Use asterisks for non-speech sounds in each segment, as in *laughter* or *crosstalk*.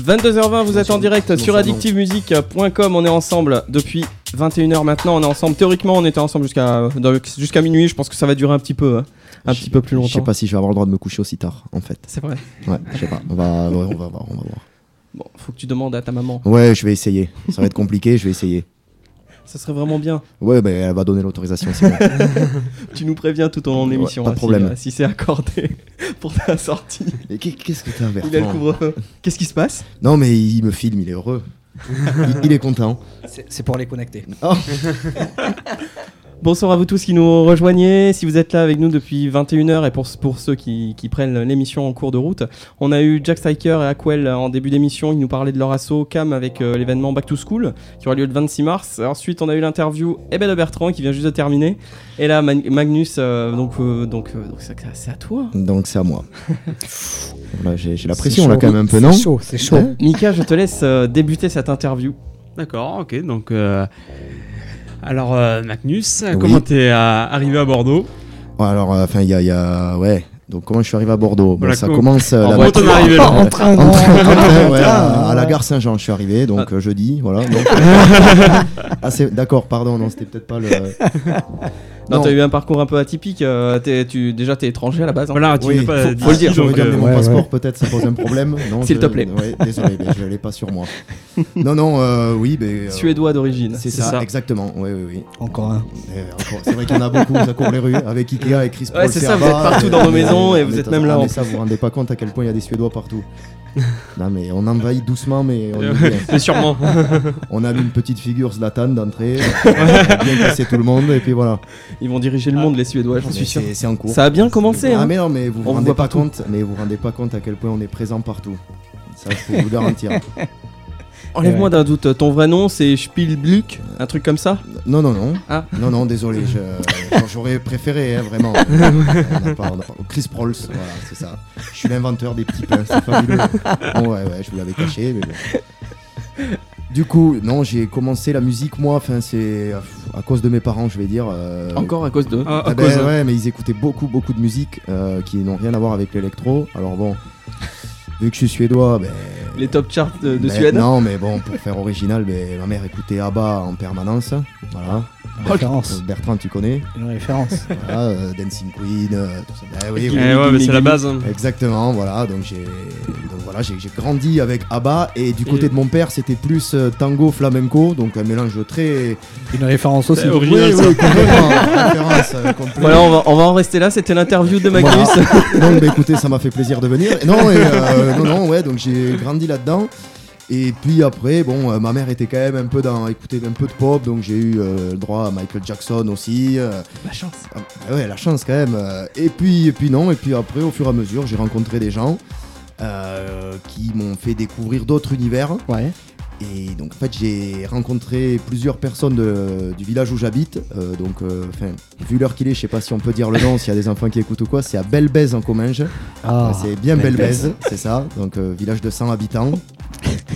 22h20, vous êtes en direct Non, sur addictivemusic.com. On est ensemble depuis 21h maintenant. On est ensemble. Théoriquement, on était ensemble jusqu'à jusqu'à minuit. Je pense que ça va durer un petit peu, hein. un Je- petit peu plus Je sais longtemps. pas si je vais avoir le droit de me coucher aussi tard, en fait. C'est vrai. Ouais, je sais pas. On va, ouais, on va voir, on va voir. Bon, faut que tu demandes à ta maman. Ouais, je vais essayer. Ça va être compliqué, je vais essayer. Ça serait vraiment bien. Ouais, ben elle va donner l'autorisation. *laughs* Tu nous préviens tout au long de Ouais, l'émission. pas de hein, si, problème. euh, Si, c'est accordé *laughs* pour ta sortie. Mais qu'est- qu'est-ce que t'as, Il a le Bertrand couvre-feu. Qu'est-ce qui se passe? Non, mais il me filme, il est heureux. il, il est content. C'est c'est pour les connecter. *laughs* Bonsoir à vous tous qui nous rejoignez. Si vous êtes là avec nous depuis 21h et pour, pour ceux qui, qui prennent l'émission en cours de route, on a eu Jack Striker et Aquel en début d'émission. Ils nous parlaient de leur assaut Cam avec euh, l'événement Back to School qui aura lieu le 26 mars. Ensuite, on a eu l'interview Ebe de Bertrand qui vient juste de terminer. Et là, Man- Magnus, euh, donc euh, donc euh, donc c'est à toi. Donc c'est à moi. *laughs* Voilà, j'ai la C'est pression là chaud. quand même un peu, non C'est chaud, c'est chaud. Ouais. Mika, je te laisse euh, débuter cette interview. D'accord, ok. Donc, euh, alors, euh, Magnus, Oui. comment t'es euh, arrivé à Bordeaux Ouais, Alors, euh, enfin, il y a, il y a- Ouais. Donc, comment je suis arrivé à Bordeaux? Bon, Ça commence. euh, En la voiture. Comment t'en es arrivé là En train, En train, en train, en ouais, *laughs* train, à, à la gare Saint-Jean, je suis arrivé, donc euh, jeudi, voilà. donc- *laughs* ah, d'accord, pardon, non, c'était peut-être pas le. *laughs* Non, Non. t'as eu un parcours un peu atypique. euh, tu, déjà, t'es étranger à la base. hein. Voilà, tu Oui, pas faut- faut le dire, J'aurais dû amener euh, mon ouais, passeport, ouais. peut-être, ça pose un problème. *laughs* Non, S'il je- te plaît. ouais, désolé, mais je l'ai pas sur moi. Non, non, euh, oui, mais. euh, Suédois d'origine. C'est ça, ça. exactement. Oui, oui, oui. Encore un. Encore- C'est vrai qu'il y en a beaucoup, ça court les rues, avec Ikea et Chris Ouais, Paul c'est ça, vous êtes partout dans vos maisons et vous êtes même là, mais ça, vous vous rendez pas compte à quel point il y a des Suédois partout. *laughs* non, mais on envahit doucement, mais on, y vient. *laughs* Mais sûrement. *laughs* on a mis une petite figure Zlatan d'entrée, on a bien cassé tout le monde, et puis voilà. Ils vont diriger le monde, les Suédois, j'en suis sûr. C'est en cours. Ça a bien commencé. Ah Hein. mais non mais vous On vous rendez pas partout. compte mais vous vous rendez pas compte à quel point on est présent partout. Ça je peux vous garantir. Enlève-moi d'un doute. Ton vrai nom, c'est Spielblück, un truc comme ça Non non non. Ah. Non non désolé, *laughs* j'aurais préféré hein, vraiment. On n'a pas- on n'a pas- Chris Prolls, voilà, c'est ça. Je suis l'inventeur des petits pains, c'est fabuleux. Bon, *laughs* ouais ouais, je vous l'avais caché mais bon. Du coup, non, j'ai commencé la musique moi, enfin c'est à cause de mes parents, je vais dire. euh, Encore à cause de. À Ah ben cause. ouais, mais ils écoutaient beaucoup, beaucoup de musique euh, qui n'ont rien à voir avec l'électro. Alors bon, vu que je suis suédois, ben. Les top charts de, de ben, Suède. Non, mais bon, pour faire original, ben, ma mère écoutait ABBA en permanence. Voilà. Une référence. Bertrand, tu connais Une référence. *laughs* voilà, euh, Dancing Queen, euh, tout ça. Ben oui, Eh oui. ouais, c'est la base. hein. Exactement, voilà. Donc j'ai, voilà, j'ai, grandi avec ABBA et du côté Et- de mon père, c'était plus euh, tango flamenco, donc un mélange très. Une référence aussi. Original, oui, oui, complètement. référence, euh, *laughs* complète. Voilà, on va, on va en rester là. C'était l'interview de Magnus. Donc *laughs* bah écoutez, ça m'a fait plaisir de venir. Non, et, euh, non, non, ouais, donc j'ai grandi là-dedans. Et puis après, bon, euh, ma mère était quand même un peu dans, écouter un peu de pop, donc j'ai eu euh, le droit à Michael Jackson aussi. euh, La chance. ah, bah ouais, la chance quand même. et puis, et puis non, et puis après, au fur et à mesure, j'ai rencontré des gens qui m'ont fait découvrir d'autres univers. Ouais. Et donc en fait j'ai rencontré plusieurs personnes de- du village où j'habite. Euh, donc euh, vu l'heure qu'il est, je sais pas si on peut dire le nom, s'il y a des enfants qui écoutent ou quoi, c'est à Belbèze en Comminges. Ah, c'est bien Belbèze. Belbèze, c'est ça. Donc euh, village de 100 habitants.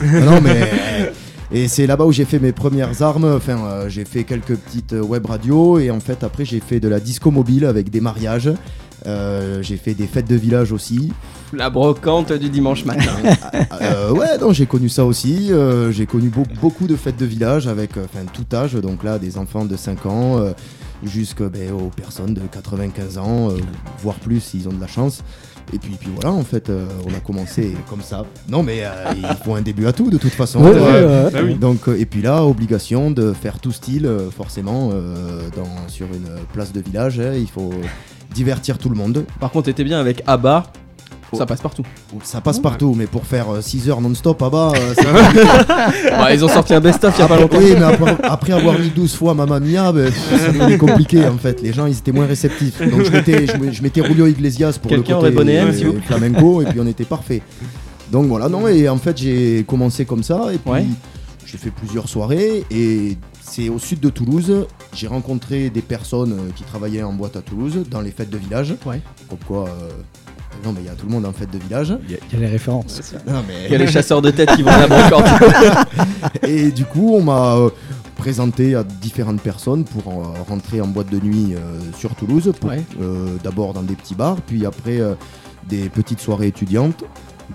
Non, mais et c'est là-bas où j'ai fait mes premières armes. Enfin, euh, j'ai fait quelques petites euh, web radios et en fait après j'ai fait de la disco mobile avec des mariages. Euh, j'ai fait des fêtes de village aussi. La brocante du dimanche matin. *laughs* Euh, ouais, non, j'ai connu ça aussi. Euh, j'ai connu beau- beaucoup de fêtes de village avec euh, enfin, tout âge, donc là, des enfants de 5 ans euh, jusqu'aux personnes de 95 ans, euh, voire plus s'ils ont de la chance. Et puis, puis voilà, en fait, euh, on a commencé comme ça. Non, mais euh, il faut un début à tout, de toute façon. Ouais, Euh, ouais, ouais. Oui. donc, euh, et puis là, obligation de faire tout style, euh, forcément, euh, dans, sur une place de village. hein, il faut divertir tout le monde. Par contre, t'étais bien avec ABBA. Ça passe partout. Ça passe partout, mais pour faire 6 heures non-stop à bas, euh, Ouais, *laughs* ils ont sorti un best-of il y a pas Après- longtemps. Oui, mais après, après avoir mis 12 fois Mamma Mia, ben, ça devenait compliqué en fait. Les gens ils étaient moins réceptifs. Donc je mettais, je, met- je mettais Julio Iglesias pour le côté euh, vous flamenco et puis on était parfait. Donc voilà, non, et en fait j'ai commencé comme ça et puis Ouais. j'ai fait plusieurs soirées et c'est au sud de Toulouse. J'ai rencontré des personnes euh, qui travaillaient en boîte à Toulouse dans les fêtes de village. Ouais. Comme quoi, euh, non mais il y a tout le monde en fête de village. Il y, a- il y a les références. Mais- Il y a les chasseurs de tête qui vont à la brocante. Et du coup, on m'a euh, présenté à différentes personnes pour euh, rentrer en boîte de nuit euh, sur Toulouse. Ouais. D'abord dans des petits bars, puis après des petites soirées étudiantes.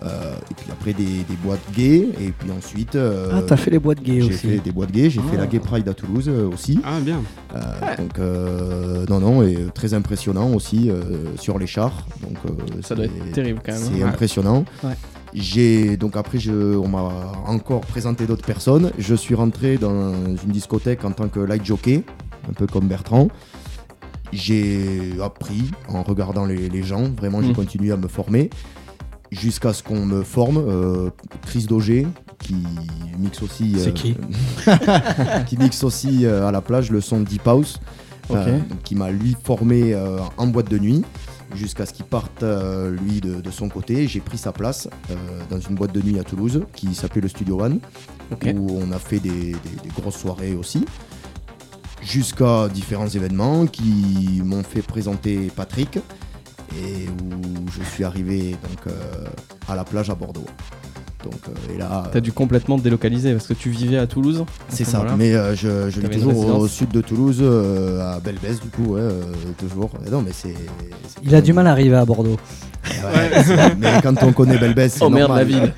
Euh, et puis après des, des boîtes gays. Et puis ensuite. euh, Ah, t'as fait les boîtes gays j'ai aussi. fait des boîtes gays, j'ai fait Ah. la Gay Pride à Toulouse euh, aussi. Ah, bien. Euh, Donc euh, non non et très impressionnant aussi euh, sur les chars. Donc euh, Ça doit être terrible quand même. hein. C'est Ouais. impressionnant. Ouais. J'ai donc après je, on m'a encore présenté d'autres personnes. Je suis rentré dans une discothèque en tant que light jockey, un peu comme Bertrand. J'ai appris en regardant les, les gens. Vraiment, j'ai Mm. continué à me former jusqu'à ce qu'on me forme. Euh, Chris Doger qui mixe aussi. C'est euh, qui *laughs* Qui mixe aussi euh, à la plage le son Deep House. Qui m'a lui formé en boîte de nuit jusqu'à ce qu'il parte lui de, de son côté. J'ai pris sa place dans une boîte de nuit à Toulouse qui s'appelait le Studio One où on a fait des, des- des grosses soirées aussi jusqu'à différents événements qui m'ont fait présenter Patrick et où je suis arrivé donc euh, à la plage à Bordeaux. Donc euh, et là T'as dû complètement te délocaliser parce que tu vivais à Toulouse. c'est ce ça, mais euh, je, je vis toujours au, sud de Toulouse, euh, à Belbès du coup, ouais, euh, toujours. Et non, mais c'est. Il a du mal à arriver à Bordeaux. Ouais, mais quand on connaît Belbès, c'est Oh merde, normal. la ville.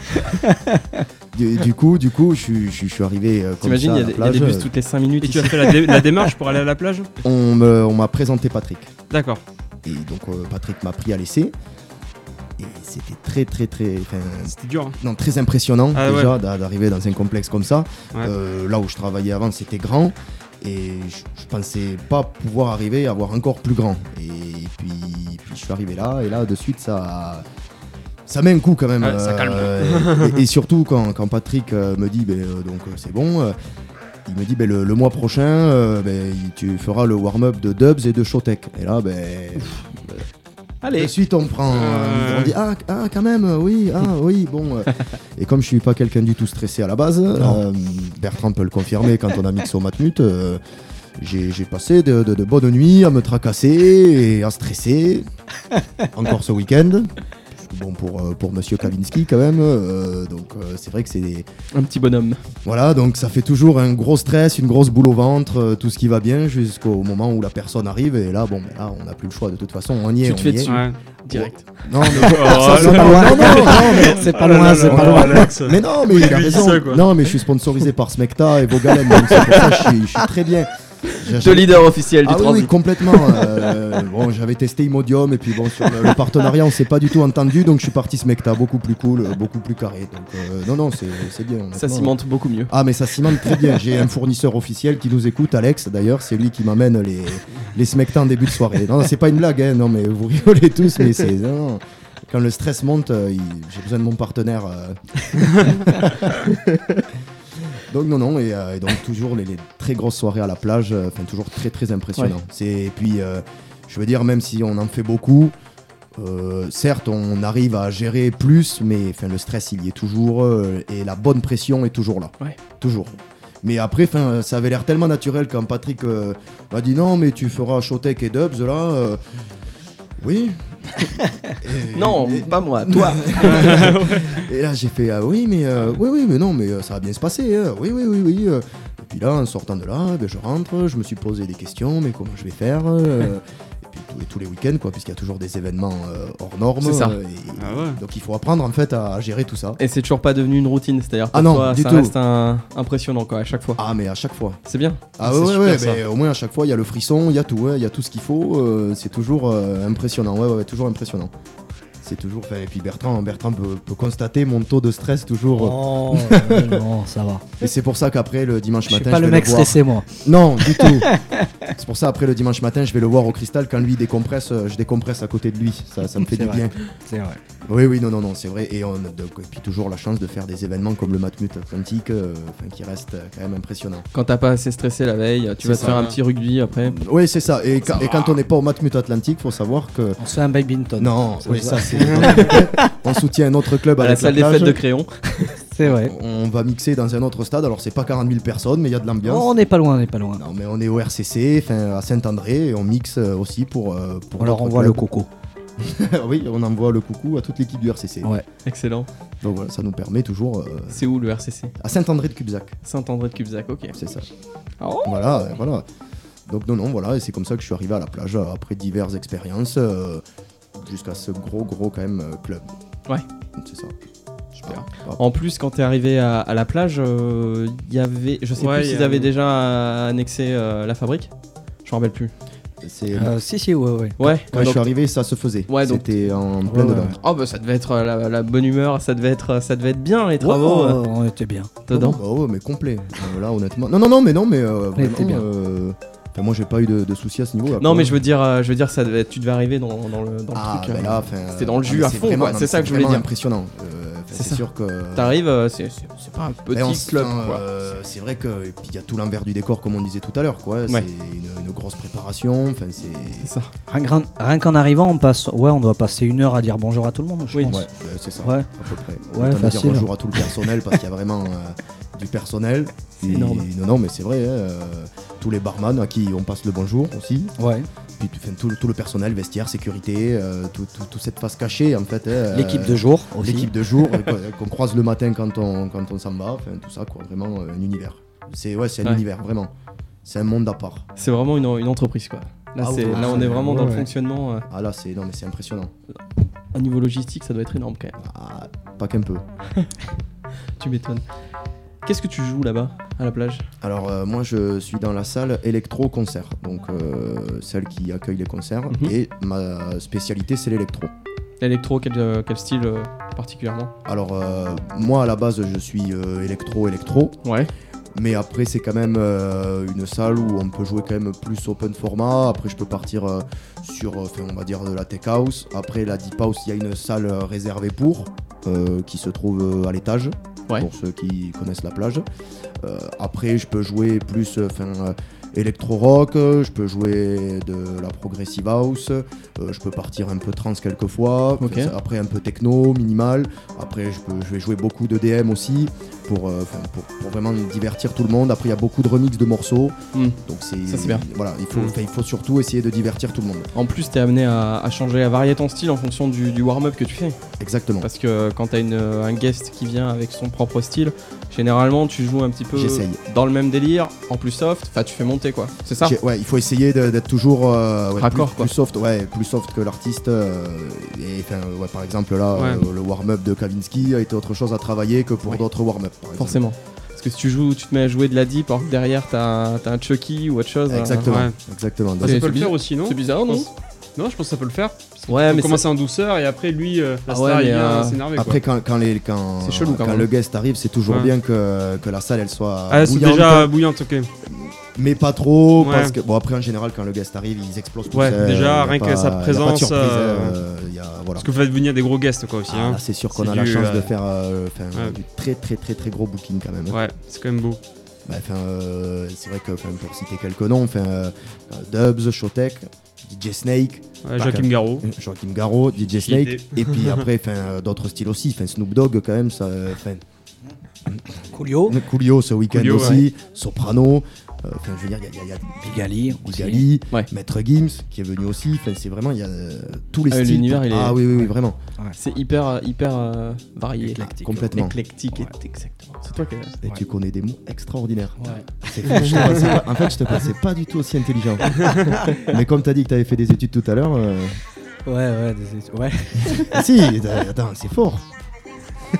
Du, du coup, du coup, je, suis- je, suis- je suis arrivé euh, comme T'imagines, il y, a des- il y a des plage. bus toutes les 5 minutes. Et tu as fait la, dé- la démarche pour aller à la plage? On me- on m'a présenté Patrick. D'accord. Et donc euh, Patrick m'a pris à l'essai. Et c'était très très très C'était dur. hein. non, très impressionnant Ah déjà d'a- d'arriver dans un complexe comme ça. Ouais. Euh, là où je travaillais avant c'était grand et je, je pensais pas pouvoir arriver à avoir encore plus grand. Et puis, puis je suis arrivé là et là de suite ça ça met un coup quand même. Ouais, ça calme. Euh, et, et surtout quand, quand Patrick euh, me dit ben, donc c'est bon. Il me dit ben, le, le mois prochain, euh, ben, tu feras le warm-up de Dubs et de Showtech. Et là, ben, de Allez. suite, on prend. Euh. On dit Ah, ah, quand même, oui, ah, oui, bon. euh. *laughs* Et comme je suis pas quelqu'un du tout stressé à la base, euh, Bertrand peut le confirmer quand on a mixé au Matmut, j'ai j'ai passé de, de- de bonnes nuits à me tracasser et à stresser. *laughs* Encore ce week-end. Bon, pour, euh, pour monsieur Kavinsky, quand même. euh, donc, euh, c'est vrai que c'est des. Un petit bonhomme. Voilà, donc ça fait toujours un gros stress, une grosse boule au ventre, euh, tout ce qui va bien jusqu'au moment où la personne arrive. Et là, bon, ben là, on n'a plus le choix. De toute façon, on y est. Tu te on fais y est. dessus. Ouais. Direct. Non, *laughs* mais Oh, ça, c'est pas là. loin. Non, non, non, mais- C'est pas Oh loin, c'est pas loin. Mais non, mais il a raison. non, mais je suis sponsorisé par Smecta et Vogalen, donc c'est pour ça que je suis très bien. Deux leaders officiels du Ah oui, complètement. euh, *laughs* bon, j'avais testé Imodium et puis bon, sur le, le partenariat, on s'est pas du tout entendu, donc je suis parti Smecta, beaucoup plus cool, euh, beaucoup plus carré. Donc euh, non, non, c'est bien. Ça cimente beaucoup mieux. Ah mais ça cimente très bien. J'ai un fournisseur officiel qui nous écoute, Alex d'ailleurs, c'est lui qui m'amène les, les Smecta en début de soirée. Non, c'est pas une blague, hein, non mais vous rigolez tous, mais c'est... Quand le stress monte, euh, il- j'ai besoin de mon partenaire. *laughs* donc non, non, et, euh, et donc toujours les, les très grosses soirées à la plage, euh, enfin toujours très très impressionnant. C'est Et puis, euh, je veux dire, même si on en fait beaucoup, euh, certes, on arrive à gérer plus, mais enfin, le stress, il y est toujours, euh, et la bonne pression est toujours là. Ouais. Toujours. Mais après, enfin, ça avait l'air tellement naturel quand Patrick euh, m'a dit non, mais tu feras Showtech et Dubs là. oui. Et- Non, et- pas moi, toi. *laughs* et là, j'ai fait ah oui, mais euh, oui, oui, mais non, mais euh, ça va bien se passer. hein. Oui, oui, oui, oui. euh. Et puis là, en sortant de là, ben, je rentre, je me suis posé des questions, mais comment je vais faire tous, tous les week-ends, quoi, puisqu'il y a toujours des événements euh, hors normes. C'est ça. euh, et- Ah ouais. Donc il faut apprendre en fait à, à gérer tout ça. Et c'est toujours pas devenu une routine, c'est-à-dire Ah non, toi, du ça tout. reste un... impressionnant quoi, à chaque fois. Ah, mais à chaque fois. C'est bien. Ah ouais, ouais, super, ouais, mais au moins à chaque fois, il y a le frisson, il y a tout, ouais, il y a tout ce qu'il faut. euh, c'est toujours euh, impressionnant, ouais, ouais, ouais, toujours impressionnant. C'est toujours. enfin, Et puis Bertrand, Bertrand peut, peut constater mon taux de stress toujours. Oh, *laughs* non, ça va. Et c'est pour ça qu'après le dimanche Je suis matin, pas je le vais mec le stressé, moi. Non, du tout. *laughs* c'est pour ça après le dimanche matin, je vais le voir au cristal quand lui décompresse, euh, je décompresse à côté de lui. Ça, ça me fait du vrai. bien. C'est vrai. Oui, oui, non, non, non, c'est vrai. Et on a donc, et puis toujours la chance de faire des événements comme le Matmut Atlantique, euh, qui reste quand même impressionnant. Quand t'as pas assez stressé la veille, tu vas te faire un petit rugby après. Oui, c'est ça. Et, quand- et quand on n'est pas au Matmut Atlantique, faut savoir que On se fait un badminton. Non, Ça oui, ça c'est. *laughs* on soutient un autre club À la salle des plage. fêtes de Créon. C'est vrai. On va mixer dans un autre stade. Alors c'est pas 40 000 personnes, mais il y a de l'ambiance. Oh, on n'est pas loin, on n'est pas loin. Non, mais on est au RCC, à Saint-André, et on mixe euh, aussi pour. euh, pour On leur envoie le coco. *laughs* oui, on envoie le coucou à toute l'équipe du RCC. Ouais. Excellent. Donc voilà, ça nous permet toujours. euh, C'est où le RCC à Saint-André de Cubzac, Saint-André de Cubzac, ok. c'est ça. Oh. Voilà, euh, voilà. Donc non, non, voilà, et c'est comme ça que je suis arrivé à la plage après diverses expériences, euh, jusqu'à ce gros, gros quand même euh, club. Ouais. C'est ça. Super. Ah, En plus, quand t'es arrivé à, à la plage, il y avait, je sais Ouais, plus s'ils avaient déjà annexé euh, la fabrique. Je me rappelle plus. c'est- Euh, si, si, ouais, ouais. Ouais. Quand je suis arrivé, ça se faisait. Ouais, donc- C'était en plein Ouais, dedans. ouais. Oh bah ça devait être euh, la, la bonne humeur, ça devait être, ça devait être bien les travaux Ouais, euh, on était bien. dedans. Bah ouais, mais complet. Euh, là, honnêtement. Non, non, non, mais non, mais euh, t'es vraiment. bien. Enfin, moi, j'ai pas eu de, de soucis à ce niveau. Non mais je veux dire, euh, je veux dire, ça devait, être- tu devais arriver dans, dans le, dans le Ah, truc. ben là, enfin, C'était dans le ah, jus à fond, C'est ça que je voulais vraiment dire. impressionnant. Euh, C'est sûr que. T'arrives, euh, c'est pas un petit se club euh, c'est vrai que il y a tout l'envers du décor comme on disait tout à l'heure quoi. Ouais. C'est une, une grosse préparation. Enfin c'est. Ça. Rien, qu'en- rien qu'en arrivant, on passe. Ouais, on doit passer une heure à dire bonjour à tout le monde, je Oui. pense. Ouais, c'est ça. Ouais. À peu près. Ouais, facile. bonjour à tout le personnel parce qu'il y a vraiment euh, du personnel. C'est énorme. Non non mais c'est vrai. hein, euh, tous les barman à qui on passe le bonjour aussi. Ouais. Puis enfin, tout, le- tout le personnel, vestiaire, sécurité, euh, tout, tout- toute cette face cachée en fait. hein, L'équipe euh, de jour aussi. L'équipe de jour euh, qu'on- croise le matin quand on, quand on s'en va, enfin tout ça quoi, vraiment un univers. C'est ouais, c'est un Ouais. univers vraiment. C'est un monde à part. C'est vraiment une, une entreprise quoi. Là, Ah là on est vraiment ouais, dans le fonctionnement. euh, Ah là c'est non mais c'est impressionnant. au niveau logistique, ça doit être énorme quand même. Ah, pas qu'un peu. *laughs* Tu m'étonnes. Qu'est-ce que tu joues là-bas à la plage? Alors euh, moi je suis dans la salle électro concert, donc euh, celle qui accueille les concerts Mhm. et ma spécialité c'est l'électro. L'électro, quel, euh, quel style particulièrement? Alors moi à la base je suis euh, électro électro, Ouais. mais après c'est quand même une salle où on peut jouer quand même plus open format. Après je peux partir sur, on va dire de la tech house. Après la deep house il y a une salle réservée pour qui se trouve à l'étage. Pour ceux qui connaissent la plage. Euh, après, je peux jouer plus euh, enfin, euh, électro-rock, euh, je peux jouer de la progressive house, euh, je peux partir un peu trans quelquefois, Ok. Enfin, après un peu techno, minimal. Après, je, peux, je vais jouer beaucoup de DM aussi pour, euh, pour, pour vraiment divertir tout le monde. Après, il y a beaucoup de remix de morceaux. Hmm. Donc, c'est, bien. Voilà, il faut, Hmm. il faut surtout essayer de divertir tout le monde. En plus, t'es amené à, à changer, à varier ton style en fonction du, du warm-up que tu fais. Exactement. Parce que quand t'as une, un guest qui vient avec son propre style, généralement tu joues un petit peu dans le même délire, en plus soft, enfin tu fais monter quoi. C'est ça Ouais, il faut essayer d'être toujours euh, ouais, Raccord, plus, quoi. plus soft, ouais, plus soft que l'artiste. euh, et enfin, ouais, par exemple là, Ouais. euh, le warm-up de Kavinsky a été autre chose à travailler que pour Ouais. d'autres warm-up. Forcément. Parce que si tu joues, tu te mets à jouer de la deep alors que derrière t'as as un Chucky ou autre chose. euh, Exactement, Ouais. exactement. Bah, C'est- ça peut le faire bizarre. aussi, non C'est bizarre, non Je pense- Non, je pense que ça peut le faire. Ouais, mais On commence en douceur et après lui, euh, la Ah star, ouais, il vient euh, s'énerver. Après, quand, quand, les, quand, chelou, quand le guest arrive, c'est toujours Ouais. bien que, que la salle elle soit Ah, c'est bouillante, déjà bouillante, ok. Mais pas trop. Ouais. Parce que, bon, après, en général, quand le guest arrive, ils explosent tous. Ouais, déjà, rien que sa y a pas de présence, surprise, euh, euh, y a- voilà. Parce que vous faites venir des gros guests, quoi, aussi. Ah, hein. c'est sûr qu'on a la chance de euh, faire euh, enfin, ouais. du très très très très gros booking quand même. Ouais, c'est quand même beau. Bah, euh, c'est vrai que pour citer quelques noms, enfin, euh, Dubs, Showtech, DJ Snake, Ouais, *laughs* Joachim Garraud. Joachim Garraud, DJ Snake, et puis *laughs* après euh, d'autres styles aussi, enfin, Snoop Dogg quand même, ça, Coolio, Coolio ce week-end aussi, Soprano, enfin je veux dire, il y a, il y a- il y a Bigali, aussi. Bigali, Ouais. Maître Gims qui est venu aussi, enfin, c'est vraiment, il y a euh, tous les Ah, styles. l'univers, il est- Ah oui, oui, oui, vraiment, C'est hyper, hyper euh, varié. Éclectique. complètement. Éclectique, Ouais. exactement. C'est toi qui. Et tu connais des mots extraordinaires. Ouais. C'est pas- en fait, je te pensais pas du tout aussi intelligent. *laughs* Mais comme tu as dit que tu avais fait des études tout à l'heure, euh, Ouais, ouais, des- ouais. ah si, euh, attends, c'est fort.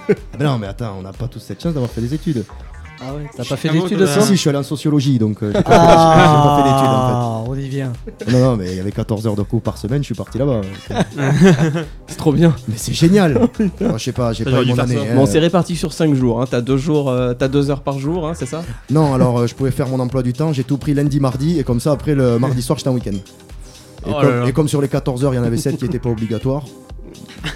Ah ben non, mais attends, on n'a pas tous cette chance d'avoir fait des études. Ah ouais, t'as pas fait Ah d'études de Si, ça si, je suis allé en sociologie, donc euh, j'ai pas, pas fait d'études en Ah, on y vient. fait. Non, non, mais il y avait 14 heures de cours par semaine, je suis parti là-bas. *laughs* C'est trop bien. Mais c'est génial *laughs* Moi, Je sais pas, j'ai pas eu mon année. hein. Bon, c'est réparti sur 5 jours. Hein. T'as 2 jours, euh, t'as 2 heures par jour, hein, c'est ça? Non, alors euh, je pouvais faire mon emploi du temps, j'ai tout pris lundi, mardi, et comme ça, après le mardi soir, j'étais en week-end. Et, Oh et comme sur les 14 heures, il y en avait 7 qui n'étaient pas obligatoires. *laughs*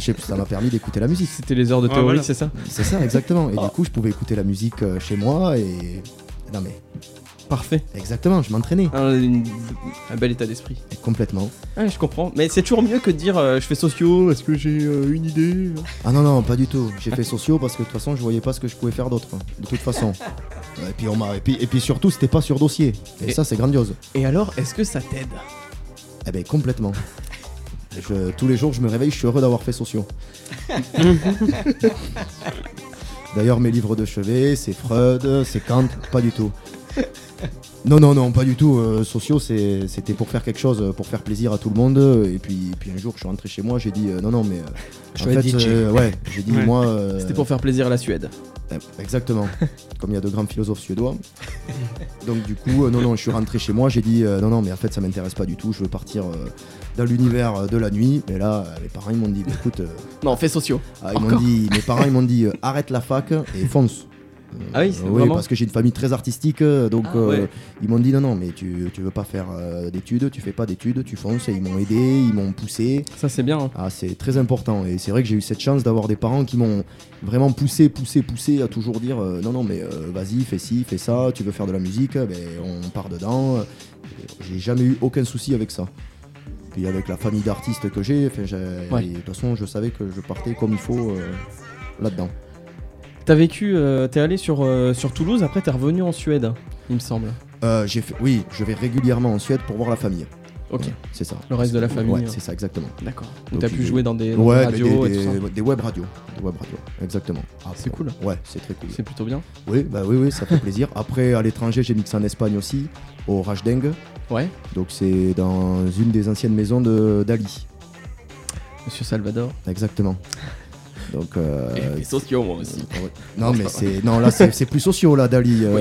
Je sais, ça m'a permis d'écouter la musique. C'était les heures de Ouais, théorie, voilà. c'est ça C'est ça, exactement. Et Ah. du coup, je pouvais écouter la musique euh, chez moi et. Non, mais Parfait. exactement, je m'entraînais Un, une- un bel état d'esprit. complètement. Ouais, je comprends. Mais c'est toujours mieux que de dire euh, je fais sociaux, est-ce que j'ai euh, une idée Ah non, non, pas du tout. J'ai fait sociaux parce que de toute façon, je voyais pas ce que je pouvais faire d'autre. De toute façon. *laughs* Et puis, on m'a... et, puis, et puis surtout, c'était pas sur dossier. Et, Et- ça, c'est grandiose. Et alors, est-ce que ça t'aide? Eh ben, complètement. *laughs* Je- tous les jours, je me réveille, je suis heureux d'avoir fait sociaux. *laughs* D'ailleurs, mes livres de chevet, c'est Freud, c'est Kant, pas du tout. Non, non, non, pas du tout. Euh, sociaux, c'était pour faire quelque chose, pour faire plaisir à tout le monde. Et puis, puis un jour, je suis rentré chez moi, j'ai dit euh, non, non, mais. euh, Je en fait, DJ. euh, ouais, j'ai dit Ouais. moi. C'était pour faire plaisir à la Suède. Exactement. Comme il y a de grands philosophes suédois. Donc, du coup, non, non, je suis rentré chez moi, j'ai dit non, non, mais en fait, ça m'intéresse pas du tout. Je veux partir dans l'univers de la nuit. Et là, mes parents, ils m'ont dit bah, écoute, euh, Non, fait sociaux. ah, ils m'ont dit, mes parents, ils m'ont dit arrête la fac et fonce. Ah oui, vraiment parce que j'ai une famille très artistique, euh, donc Ah, euh, ouais. ils m'ont dit non, non, mais tu, tu veux pas faire euh, d'études, tu fais pas d'études, tu fonces, et ils m'ont aidé, ils m'ont poussé. Ça, c'est bien. hein. Ah, c'est très important, et c'est vrai que j'ai eu cette chance d'avoir des parents qui m'ont vraiment poussé, poussé, poussé à toujours dire euh, non, non, mais euh, vas-y, fais ci, fais ça, tu veux faire de la musique, ben, on part dedans. J'ai jamais eu aucun souci avec ça. Puis avec la famille d'artistes que j'ai, enfin, j'ai- Ouais. de toute façon, je savais que je partais comme il faut euh, là-dedans. T'as vécu, euh, t'es allé sur, euh, sur Toulouse, après t'es revenu en Suède, il me semble. Euh, j'ai fait, oui, je vais régulièrement en Suède pour voir la famille. Ok, Ouais, c'est ça. Le reste de la famille, Ouais, hein. c'est ça, exactement. d'accord. T'as pu jouer dans des, dans Ouais, radios des, et tout ça. des- web radios. Des web radios, exactement. Après- C'est cool. Ouais, c'est très cool. C'est plutôt bien. Oui, bah oui, oui, ça fait plaisir. Après, à l'étranger, j'ai mixé en Espagne aussi, au Rajdeng. Ouais, Donc, c'est dans une des anciennes maisons de d'Ali. Monsieur Salvador. Exactement. Donc, euh, et sociaux, moi aussi. euh, ouais. Non, mais c'est. Non, là, c'est c'est plus sociaux, là, Dali. Euh,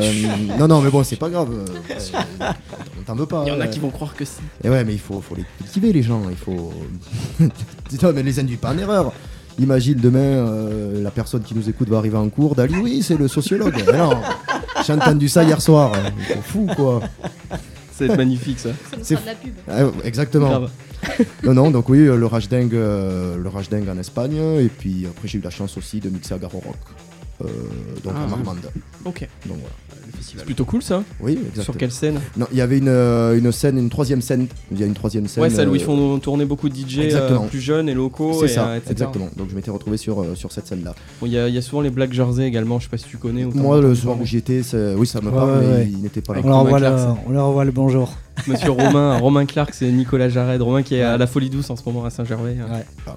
non, non, mais bon, c'est pas grave. euh, on t'en veut pas. Il y en a euh. qui vont croire que si. Et ouais, mais il faut, faut les cultiver, les gens. Il faut. *laughs* non, mais les induis pas en erreur. Imagine demain, euh, la personne qui nous écoute va arriver en cours. Dali, oui, c'est le sociologue. Mais non, j'ai entendu ça hier soir. Ils sont fous, quoi. C'est magnifique ça. Ça nous C'est fera de la pub. Ah, exactement. Grave. *laughs* Non, non, donc oui, euh, le Rajdeng, euh, le en Espagne. Et puis après, j'ai eu la chance aussi de mixer à Garo Rock. Euh, donc Ah. Marmande. Ok. Donc voilà. C'est plutôt cool ça. Oui, exactement. Sur quelle scène? Non, il y avait une, euh, une scène, une troisième scène. Il y a une troisième scène. Ouais, celle où euh, ils font tourner beaucoup de DJ euh, plus jeunes et locaux. C'est ça, euh, etc. exactement. Donc je m'étais retrouvé sur, euh, sur cette scène-là. Bon, Il y, a- il y a souvent les Black Jersey également, je sais pas si tu connais. ou Moi, le soir où j'y étais, oui, ça me Ouais, parle, ouais, mais ouais. il n'était pas là. On leur, Romain envoie le, Clark, on leur envoie le bonjour. Monsieur Romain, *laughs* Romain Clark, c'est Nicolas Jared. Romain qui est à la Folie Douce en ce moment à Saint-Gervais. Ouais.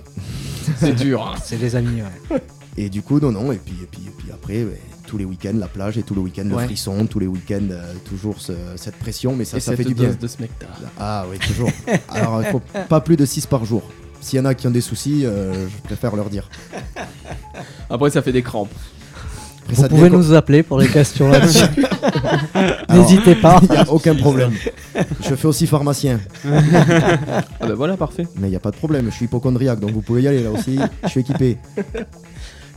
C'est dur. hein. C'est les amis. ouais. *laughs* Et du coup, non, non. Et puis, et puis, et puis après, ouais, tous les week-ends, la plage et tous les week-ends, le Ouais. frisson, tous les week-ends, euh, toujours ce- cette pression, mais ça, et ça fait du bien. de smecta. Ah oui, toujours. *laughs* Alors, il faut pas plus de 6 par jour. S'il y en a qui ont des soucis, euh, je préfère leur dire. Après, ça fait des crampes. Après, Vous pouvez nous appeler pour les questions là-dessus. *laughs* N'hésitez pas. Il n'y a aucun problème. Je fais aussi pharmacien. Ah bah voilà, parfait. Mais il n'y a pas de problème. Je suis hypochondriaque, donc vous pouvez y aller là aussi. Je suis équipé.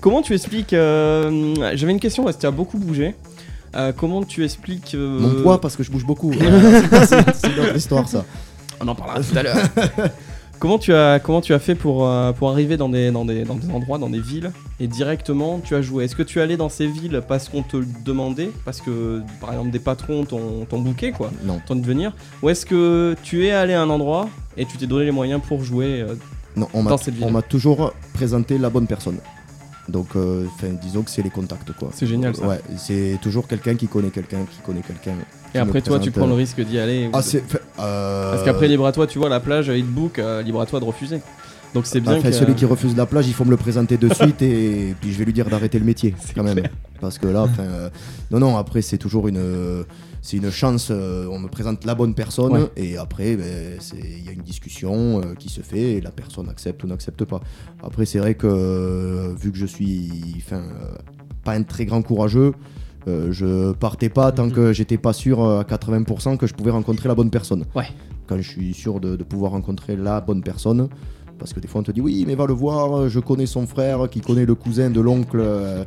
Comment tu expliques euh, J'avais une question parce que tu as beaucoup bougé. Euh, comment tu expliques euh, Mon poids, parce que je bouge beaucoup. Euh, c'est- une autre histoire, ça. On en parlera tout à l'heure. *laughs* comment tu as comment tu as fait pour euh, pour arriver dans des dans des dans des endroits dans des villes et directement tu as joué? Est-ce que tu es allé dans ces villes parce qu'on te le demandait? Parce que par exemple des patrons t'ont t'ont booké quoi, Non, t'ont de venir ou est-ce que tu es allé à un endroit et tu t'es donné les moyens pour jouer euh, non on m'a Dans cette ville? on m'a toujours présenté la bonne personne. Donc, euh, disons que c'est les contacts, quoi. C'est génial, ça. Ouais, c'est toujours quelqu'un qui connaît quelqu'un, qui connaît quelqu'un. et après toi tu prends le euh, risque d'y aller. Ah, de- euh, Parce qu'après libre à toi tu vois la plage te book euh, libre à toi de refuser. Donc c'est bien Enfin, que celui qui refuse la plage, il faut me le présenter de *laughs* suite et puis je vais lui dire d'arrêter le métier quand même. Parce que là, euh, non, non, après c'est toujours une, euh, c'est une chance. euh, on me présente la bonne personne Ouais. et après, ben, il y a une discussion euh, qui se fait et la personne accepte ou n'accepte pas. Après, c'est vrai que euh, vu que je suis, euh, pas un très grand courageux. euh, je partais pas tant que j'étais pas sûr euh, à 80% que je pouvais rencontrer la bonne personne. Ouais. Quand je suis sûr de, de pouvoir rencontrer la bonne personne, parce que des fois on te dit oui mais va le voir, je connais son frère qui connaît le cousin de l'oncle. euh,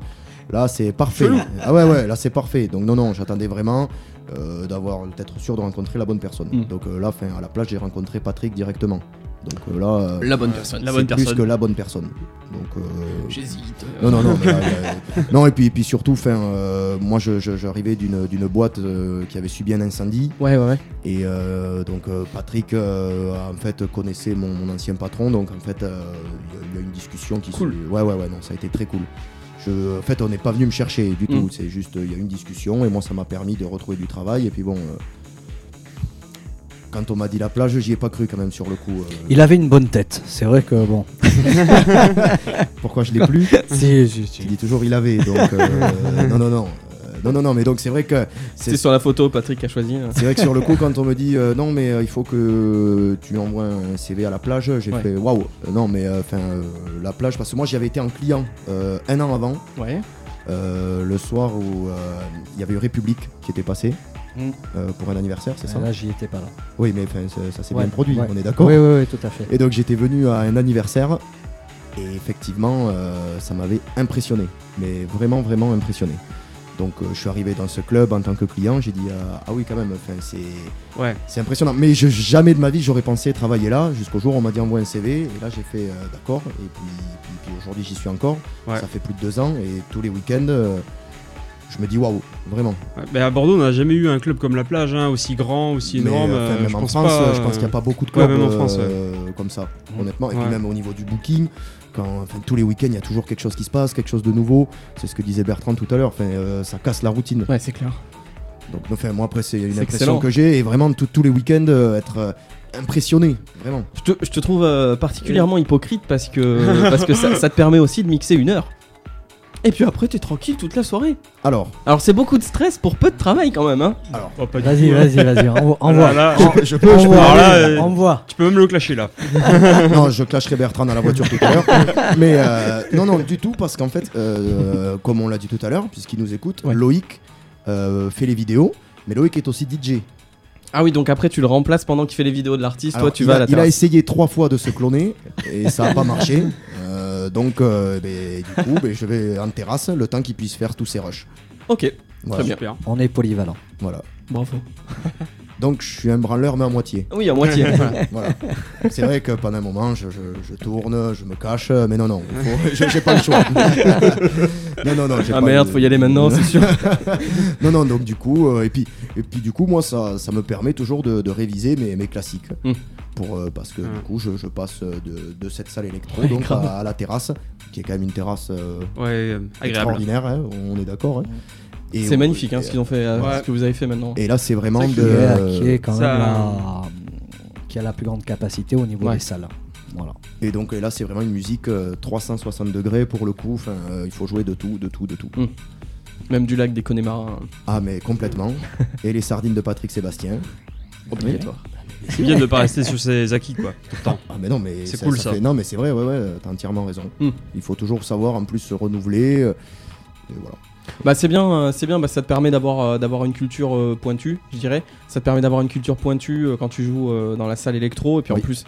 Là c'est parfait. Ah ouais ouais là c'est parfait. Donc non non j'attendais vraiment euh, d'avoir d'être sûr de rencontrer la bonne personne. Mm. Donc euh, là fin, à la plage j'ai rencontré Patrick directement. Donc euh, là euh, la bonne personne. La c'est bonne plus personne. que la bonne personne. Donc euh, J'hésite. non, non, non. mais là, *laughs* non, et puis, et puis surtout, fin, euh, moi, je- je- j'arrivais d'une d'une boîte euh, qui avait subi un incendie. Ouais ouais ouais. Et euh, donc, euh, Patrick, euh, en fait, connaissait mon, mon ancien patron. Donc, en fait, euh, il y a- il y, a une discussion qui Cool. se. Ouais, ouais, ouais, non, ça a été très cool. Je, en fait, on n'est pas venu me chercher du tout. Mm. C'est juste, il y a eu une discussion et moi, ça m'a permis de retrouver du travail. Et puis, bon. euh, quand on m'a dit la plage, j'y ai pas cru quand même sur le coup. euh, Il avait une bonne tête. C'est vrai que bon. *laughs* Pourquoi je l'ai plus *laughs* si, si, si. Tu dis toujours il avait, donc euh, *laughs* non, non, non. Euh, non, non, non, mais donc c'est vrai que C'est sur la photo, Patrick a choisi. c'est vrai que sur le coup, quand on me dit euh, non, mais euh, il faut que tu envoies un CV à la plage, j'ai Ouais. fait waouh. Non, mais euh, enfin la plage, parce que moi j'y avais été en client euh, un an avant, Ouais. euh, le soir où euh, il y avait eu République qui était passé Mm. euh, pour un anniversaire, c'est ça Là, j'y étais pas là. Oui, mais ça, ça s'est Ouais, bien produit, ouais. on est d'accord Oui, oui, oui, tout à fait. Et donc j'étais venu à un anniversaire et effectivement euh, ça m'avait impressionné, mais vraiment vraiment impressionné. Donc euh, je suis arrivé dans ce club en tant que client, j'ai dit ah, ah oui quand même, c'est Ouais. impressionnant. Mais je, jamais de ma vie j'aurais pensé travailler là jusqu'au jour où on m'a dit envoie un CV et là j'ai fait euh, d'accord et puis, puis, puis aujourd'hui j'y suis encore. Ouais. Ça fait plus de deux ans et tous les week-ends je me dis waouh vraiment. Ouais, mais à Bordeaux, on n'a jamais eu un club comme la plage, hein, aussi grand, aussi énorme. euh, enfin, euh, même je en pense France, pas, je pense qu'il n'y a pas beaucoup de clubs même en France, euh, comme ça, honnêtement. Et Ouais. puis même au niveau du booking, quand, enfin, tous les week-ends, il y a toujours quelque chose qui se passe, quelque chose de nouveau. C'est ce que disait Bertrand tout à l'heure. Enfin, euh, ça casse la routine. Ouais, c'est clair. Donc, enfin, moi après, c'est une impression excellent. que j'ai et vraiment tout- tous les week-ends euh, être euh, impressionné, vraiment. Je te, je te trouve euh, particulièrement hypocrite parce que, *laughs* parce que ça, ça te permet aussi de mixer une heure. Et puis après, t'es tranquille toute la soirée. Alors, Alors, c'est beaucoup de stress pour peu de travail quand même. Hein. alors, Oh, pas du Vas-y, tout, hein. vas-y, vas-y, *laughs* envoie. Envoie. là, là, je, peux, je peux- Envoie, Alors là, allez, euh, envoie. Tu peux même le clasher là. *laughs* non, je clasherai Bertrand dans la voiture tout à l'heure. Mais euh, non, non, du tout, parce qu'en fait, euh, comme on l'a dit tout à l'heure, puisqu'il nous écoute, Ouais. Loïc euh, fait les vidéos, mais Loïc est aussi DJ. Ah oui, donc après, tu le remplaces pendant qu'il fait les vidéos de l'artiste. Toi, Alors, tu il vas a, à la il a terrasse. essayé trois fois de se cloner et ça n'a pas marché. *laughs* Euh, donc, euh, ben, du coup, ben, je vais en terrasse le temps qu'il puisse faire tous ses rushs. Ok, Voilà. bien. On est polyvalent. voilà. bravo. *laughs* Donc, je suis un branleur, mais à moitié. Oui, à moitié. *laughs* Voilà. C'est vrai que pendant un moment, je, je- je tourne, je me cache, mais non, non, j'ai pas le choix. *laughs* non, non, non. ah pas merde, le- faut y aller maintenant, c'est sûr. *laughs* non, non, donc du coup, euh, et, puis, et puis du coup, moi, ça, ça me permet toujours de, de réviser mes, mes classiques. Mm. Pour, euh, parce que Mm. du coup, je, je passe de, de cette salle électro Ouais, donc grave. à, à la terrasse, qui est quand même une terrasse euh, Ouais, euh, agréable. extraordinaire, hein, on est d'accord. hein. Et C'est on- magnifique hein, et- ce qu'ils ont fait, euh, Ouais. ce que vous avez fait maintenant. Et là, c'est vraiment C'est de. Qui est- qui est quand ça- même la... qui a la plus grande capacité au niveau Ouais. des salles. Voilà. Et donc et là, c'est vraiment une musique euh, 360 degrés pour le coup. Enfin, euh, il faut jouer de tout, de tout, de tout. Même du lac des Connemara, Ah, mais complètement. *laughs* et les sardines de Patrick Sébastien. obligatoire. C'est bien de pas rester sur ses acquis quoi, tout le temps. Ah mais non mais C'est cool, ça. fait- non mais c'est vrai ouais ouais t'as entièrement raison. Hmm. Il faut toujours savoir en plus se renouveler. euh, et voilà. Bah c'est bien, euh, c'est bien, bah, ça te permet d'avoir euh, d'avoir une culture euh, pointue, je dirais. Ça te permet d'avoir une culture pointue quand tu joues dans la salle électro et puis en plus.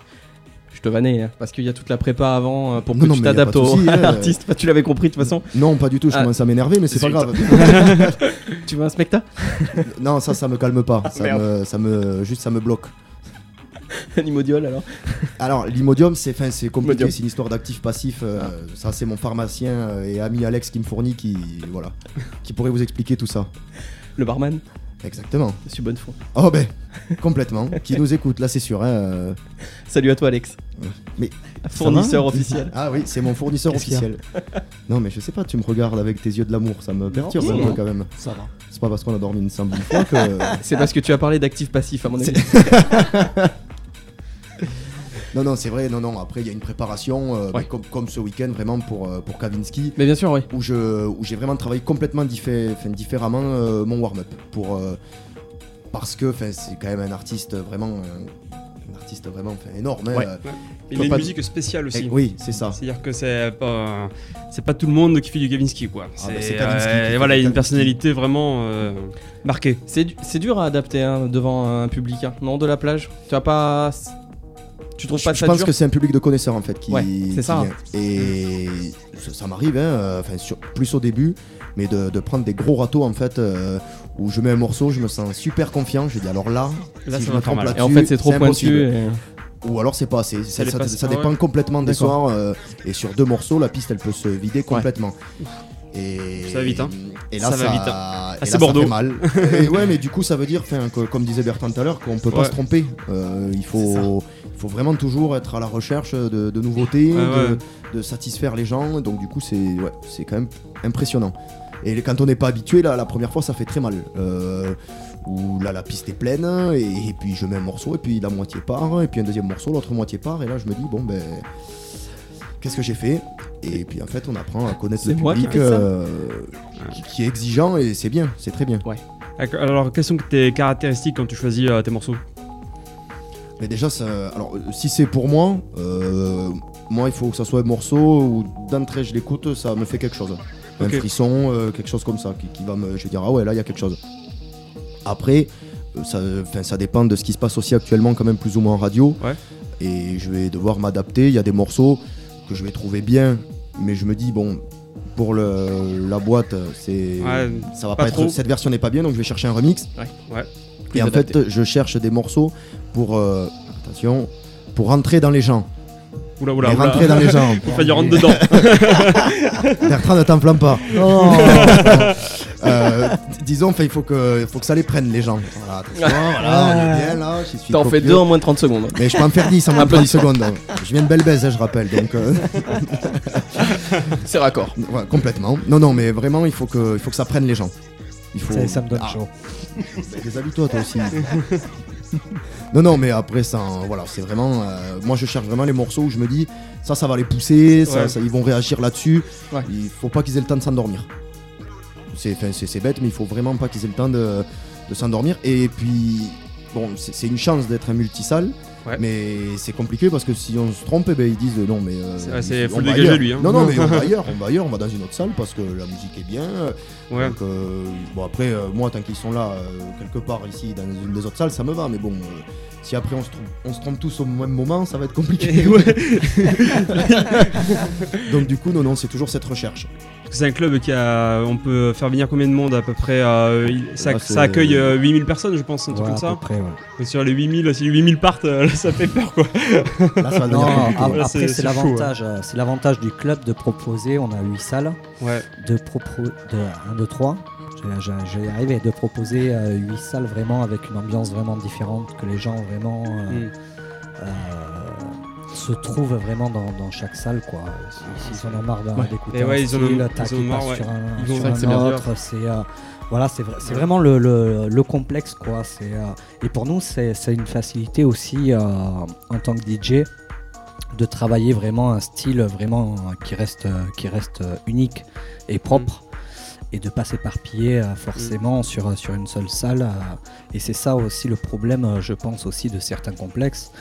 Je te vannais hein, parce qu'il y a toute la prépa avant euh, pour que non, tu t'adaptes au *laughs* souci, à l'artiste. Bah, tu l'avais compris de toute façon. Non pas du tout. Je Ah. commence à m'énerver mais c'est pas grave. *laughs* Tu veux un spectacle non ça ça me calme pas. ça me ça me juste ça me bloque. *laughs* Un imodiol alors Alors l'imodium c'est fin c'est compliqué. C'est une histoire d'actif passif. euh, Ça c'est mon pharmacien euh, et ami Alex qui me fournit qui voilà qui pourrait vous expliquer tout ça. Le barman Exactement. Je suis bonne foi. Oh ben complètement. qui nous écoute là c'est sûr. hein, euh. Salut à toi Alex. Mais Fournisseur officiel. Ah oui, c'est mon fournisseur officiel. non, mais je sais pas, tu me regardes avec tes yeux de l'amour, ça me perturbe Non. un peu quand même. Ça va. C'est pas parce qu'on a dormi une fois que. *laughs* C'est parce que tu as parlé d'actif passif à mon avis. *laughs* non, non, c'est vrai, non, non, après il y a une préparation, euh, Ouais. comme, comme ce week-end vraiment pour, euh, pour Kavinsky, Mais bien sûr, oui. où je- où j'ai vraiment travaillé complètement diffé- enfin, différemment euh, mon warm-up. Pour, euh, parce que enfin, c'est quand même un artiste vraiment. euh, un artiste vraiment enfin, énorme. hein, Ouais. Il a une pas- musique spéciale aussi. et- oui, c'est ça. C'est-à-dire que c'est pas c'est pas tout le monde qui fait du Kavinsky quoi. Ah, C'est bah, c'est Kavinsky qui euh, fait voilà, il y a une personnalité vraiment euh, marquée. C'est du- c'est dur à adapter hein, devant un public, hein. non, de la plage. Tu as pas. Tu trouves Je, pas je ça pense dur que c'est un public de connaisseurs en fait qui. Ouais, c'est ça. vient. Et ça, ça m'arrive, hein, euh, enfin sur- plus au début, mais de, de prendre des gros râteaux en fait euh, où je mets un morceau, je me sens super confiant. Je dis alors là, Là, si ça je va me faire trompe mal. là-dessus, Et en fait, c'est trop pointu. et- Ou alors c'est pas assez. Ça, dépend ouais. complètement des soirs. euh, et sur deux morceaux, la piste elle peut se vider complètement. Et, Ça va vite, hein. Et là, Ça ça, va vite, et Ah, c'est ça Bordeaux. fait mal. *laughs* et ouais, mais du coup, ça veut dire, que- comme disait Bertrand tout à l'heure, qu'on peut pas Ouais. se tromper. Euh, il faut, faut vraiment toujours être à la recherche de, de nouveautés, Ouais, de, ouais. de satisfaire les gens. Donc du coup, c'est, ouais, c'est quand même impressionnant. Et quand on n'est pas habitué, là, la première fois, ça fait très mal. Euh, où là, la piste est pleine, et, et puis je mets un morceau, et puis la moitié part, et puis un deuxième morceau, l'autre moitié part, et là, je me dis, bon, ben, qu'est-ce que j'ai fait? Et puis en fait, on apprend à connaître le qui public. euh, qui, qui est exigeant et c'est bien, c'est très bien. D'accord. Alors, quelles sont tes caractéristiques quand tu choisis euh, tes morceaux? Mais déjà, ça, alors euh, si c'est pour moi, euh, moi il faut que ça soit un morceau où d'entrée je l'écoute, ça me fait quelque chose. Un frisson, euh, quelque chose comme ça, qui, qui va me, je vais dire ah ouais là il y a quelque chose. Après, ça, ça dépend de ce qui se passe aussi actuellement quand même plus ou moins en radio. Ouais. Et je vais devoir m'adapter. Il y a des morceaux que je vais trouver bien, mais je me dis bon pour le, la boîte c'est Ouais, ça va pas être cette version n'est pas bien donc je vais chercher un remix. ouais. Plus Et en fait, je cherche des morceaux pour. euh, attention, pour rentrer dans les gens. Oula, oula, oula. rentrer dans les gens. *laughs* Faut faire du rentre dedans. *laughs* Bertrand, ne t'enflamme pas. Oh. *laughs* Euh, disons, enfin, il faut que, il faut que ça les prenne, les gens. Voilà, attention, voilà, on est bien là. T'en fais deux en moins de 30 secondes. Mais je peux en faire 10 en moins de 30 secondes. Je viens de belle baise, hein, je rappelle. Donc, euh, C'est raccord. ouais, complètement. Non, non, mais vraiment, il faut que, il faut que ça prenne les gens. Il faut. Ça, ça me donne Ah, chaud. *laughs* Mais déshabille-toi, toi aussi. *laughs* non, non, mais après, ça, voilà, c'est vraiment. euh, moi, je cherche vraiment les morceaux où je me dis, ça, ça va les pousser, ça, Ouais. ça- ils vont réagir là-dessus. Ouais. Il faut pas qu'ils aient le temps de s'endormir. C'est, enfin, c'est, c'est bête, mais il faut vraiment pas qu'ils aient le temps de, de s'endormir. Et puis, bon, c'est, c'est une chance d'être un multisalle. Ouais. Mais c'est compliqué parce que si on se trompe, eh ben, ils disent non, mais. euh, C'est- faut le dégager, lui, hein. Non, non, mais on va *laughs* ailleurs, on va ailleurs, on va dans une autre salle parce que la musique est bien. Ouais. Donc, euh, bon, après, euh, moi, tant qu'ils sont là, euh, quelque part ici, dans une des autres salles, ça me va. Mais bon, si après on se, trompe, on se trompe tous au même moment, ça va être compliqué. *laughs* Donc, du coup, non, non, c'est toujours cette recherche. C'est un club qui a. On peut faire venir combien de monde à peu près euh, ça, Ah, ça accueille euh, 8000 personnes, je pense, un truc Ouais, comme à ça. peu près, ouais. Et sur les 8000, si les 8000 partent, euh, là, *laughs* ça fait peur quoi. Là, ça va Non, Là, après c'est- c'est l'avantage, euh, c'est l'avantage du club de proposer. On a 8 salles, Ouais. de propos de 1, 2, 3. Je je- je vais y arriver, de proposer 8 salles vraiment avec une ambiance vraiment différente, que les gens vraiment euh, Mm. euh, se trouvent vraiment dans, dans chaque salle quoi. S'ils en ont marre d'écouter ouais, ils ils en ont ils marre, ouais. sur un, Ils sur un autre. C'est euh, voilà, c'est vrai- c'est vraiment le, le- le complexe quoi. C'est euh, et pour nous c'est une facilité aussi euh, en tant que DJ de travailler vraiment un style vraiment qui reste qui reste unique et propre et de pas s'éparpiller forcément sur, sur une seule salle. et c'est ça aussi le problème, je pense aussi, de certains complexes.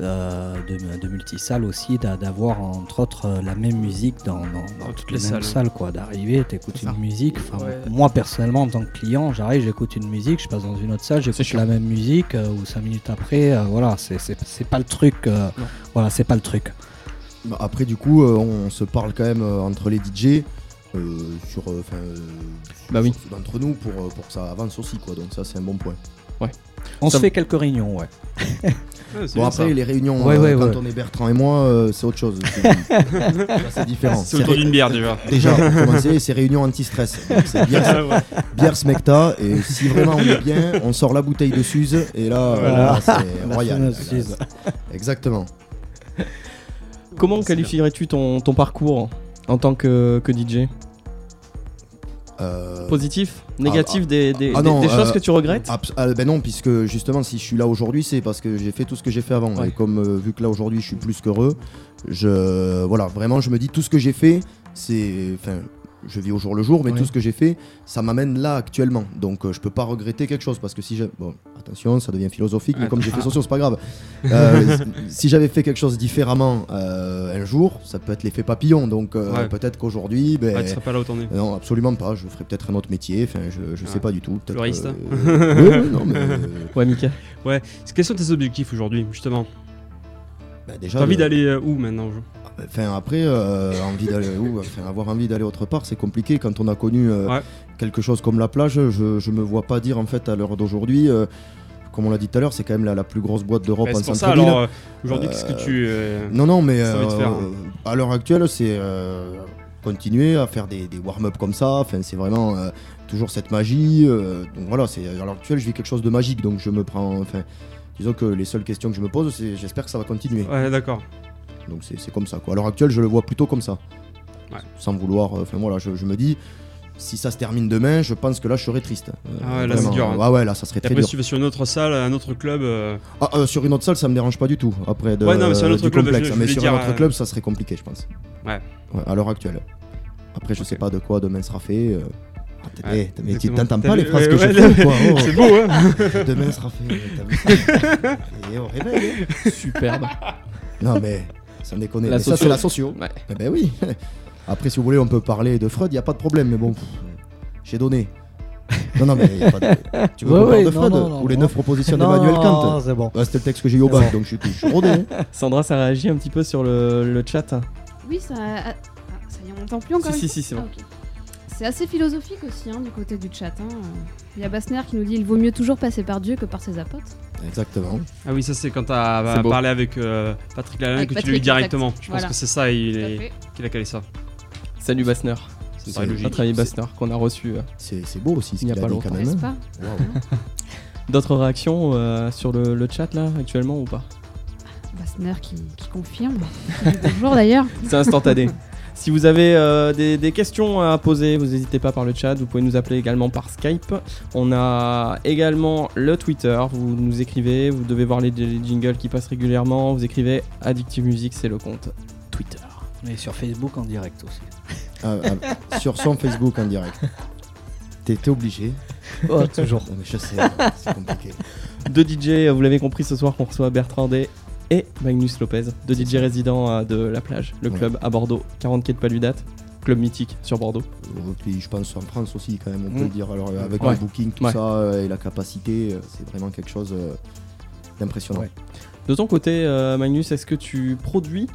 Euh, de, de multisalles aussi, d'a- d'avoir entre autres euh, la même musique dans, dans- dans Dans toutes les salles. salles, quoi. D'arriver, t'écoutes une musique. Enfin, Ouais. Moi personnellement, en tant que client, j'arrive, j'écoute une musique, je passe dans une autre salle, j'écoute la même musique, euh, ou cinq minutes après, euh, voilà, c'est- c'est c'est pas le truc. euh, voilà, c'est pas le truc. Bah, Après, du coup, euh, on se parle quand même euh, entre les DJ. euh, sur euh, euh, Bah oui. d'entre nous pour, pour que ça avance aussi quoi donc ça c'est un bon point On Ça se fait quelques réunions, ouais. *laughs* Ouais, bon après ça. les réunions Ouais, euh, ouais, quand ouais. on est Bertrand et moi euh, c'est autre chose *laughs* c'est différent C'est autour d'une bière déjà. déjà pour commencer c'est réunion anti-stress Donc, c'est *laughs* bière, ouais. bière smecta et si vraiment on est bien on sort la bouteille de Suze et là, euh, Voilà. là, c'est *laughs* royal exactement Comment qualifierais-tu ton, ton parcours en tant que, que DJ Euh, Positif Négatif des, des, ah des- non, des choses euh, que tu regrettes ah, ben non, puisque justement, si je suis là aujourd'hui, c'est parce que j'ai fait tout ce que j'ai fait avant. Ouais. Et comme euh, vu que là aujourd'hui, je suis plus qu'heureux, je voilà, vraiment, je me dis tout ce que j'ai fait, c'est, je vis au jour le jour, mais Ouais. tout ce que j'ai fait, ça m'amène là actuellement. Donc, euh, je peux pas regretter quelque chose parce que si j'ai, bon, attention, ça devient philosophique, mais Ouais. comme j'ai fait socio, c'est pas grave. Euh, *laughs* si j'avais fait quelque chose différemment euh, un jour, ça peut être l'effet papillon. Donc, euh, Ouais. peut-être qu'aujourd'hui, ben, Ouais, tu serais pas là où t'en es. non, absolument pas. Je ferais peut-être un autre métier. Enfin, je, je sais Ouais. pas du tout. oui, *laughs* oui, non, mais, Ouais, Mika. Quels sont tes objectifs aujourd'hui, justement? Bah, déjà. T'as envie le- d'aller où maintenant Enfin, après, euh, envie d'aller où Enfin, avoir envie d'aller autre part, c'est compliqué. Quand on a connu euh, Ouais. quelque chose comme la plage, je, je me vois pas dire en fait à l'heure d'aujourd'hui. euh, comme on l'a dit tout à l'heure, c'est quand même la, la plus grosse boîte d'Europe Bah, en centre-ville. euh, aujourd'hui, qu'est-ce que tu. Non, non, mais faire. à l'heure actuelle, c'est continuer à faire des, des warm-up comme ça. Enfin, c'est vraiment toujours cette magie. donc voilà, c'est à l'heure actuelle, je vis quelque chose de magique. Donc je me prends. Enfin, disons que les seules questions que je me pose, c'est j'espère que ça va continuer. Ouais, d'accord. Donc c'est comme ça. Quoi. À l'heure actuelle, je le vois plutôt comme ça. Ouais. Sans vouloir. euh, Enfin voilà, je, je me dis. Si ça se termine demain, je pense que là je serais triste. Euh, Ah ouais, là, c'est dur, hein. Ah ouais, là ça serait Et très après, dur. si tu vas sur une autre salle, un autre club. euh, Ah, euh, sur une autre salle, ça me dérange pas du tout. Après, de, Ouais, non, mais sur un autre club, complexe. je- je mais sur un autre euh, club, ça serait compliqué, je pense. Ouais. à l'heure actuelle. Après, je sais pas de quoi demain sera fait. Ah, Ouais, mais tu t'entends pas les phrases ouais, que ouais, je fais quoi Oh, *laughs* C'est beau, hein *laughs* Demain sera fait. T'as vu ça *laughs* Et au réveil. hein. Superbe. Non, mais sans déconner. La mais ça, c'est la socio. Ouais. Eh ben oui. Après, si vous voulez, on peut parler de Freud, il a pas de problème, mais bon, j'ai donné. Non, non, mais y a pas de... Tu veux Ouais, qu'on parle ouais, de Freud non, non, Ou les non. 9 propositions d'Emmanuel Kant c'est bon. Bah, C'était le texte que j'ai eu au bac, donc je suis, je suis rodé. hein. Sandra, ça réagit un petit peu sur le, le chat. Oui, ça. ah, ça y est, on m'entend plus encore Si, une si, si, c'est bon. Ah. C'est assez philosophique aussi hein, du côté du chat. hein. Il y a Bassner qui nous dit il vaut mieux toujours passer par Dieu que par ses apôtres. Exactement. Ah oui, ça c'est quand t'as bah, C'est beau. parlé avec euh, Patrick Lalanne Avec que tu Patrick, lui dis directement. exact. Je Voilà. pense que c'est ça il est- qu'il a calé ça. Salut Bassner. C'est-. Notre ami Bassner qu'on a reçu. euh. C'est c'est beau aussi ce Il y a qu'il a pas dit longtemps. quand N'est-ce même. pas. Waouh. *laughs* D'autres réactions euh, sur le, le chat là actuellement ou pas? Bassner qui, qui confirme. Bonjour d'ailleurs. C'est instantané. *laughs* Si vous avez euh, des, des questions à poser, vous n'hésitez pas par le chat. Vous pouvez nous appeler également par Skype. On a également le Twitter. Vous nous écrivez. Vous devez voir les, les jingles qui passent régulièrement. Vous écrivez Addictive Music, c'est le compte Twitter. Et sur Facebook en direct aussi. Ah, ah, sur son Facebook en direct. T'es t'es obligé. *laughs* Oh, toujours. Je sais, c'est compliqué. Deux DJ, vous l'avez compris ce soir, qu'on reçoit Bertrand Day et Magnus Lopez. Deux DJ résidents euh, de la plage, le Ouais. club à Bordeaux, 40 quai de Paludate. Club mythique sur Bordeaux. Euh, Puis je pense en France aussi, quand même, on peut Mm. le dire. Alors, euh, avec Ouais. le booking, tout Ouais. ça, et la capacité, c'est vraiment quelque chose d'impressionnant. De ton côté, Magnus, est-ce que tu produis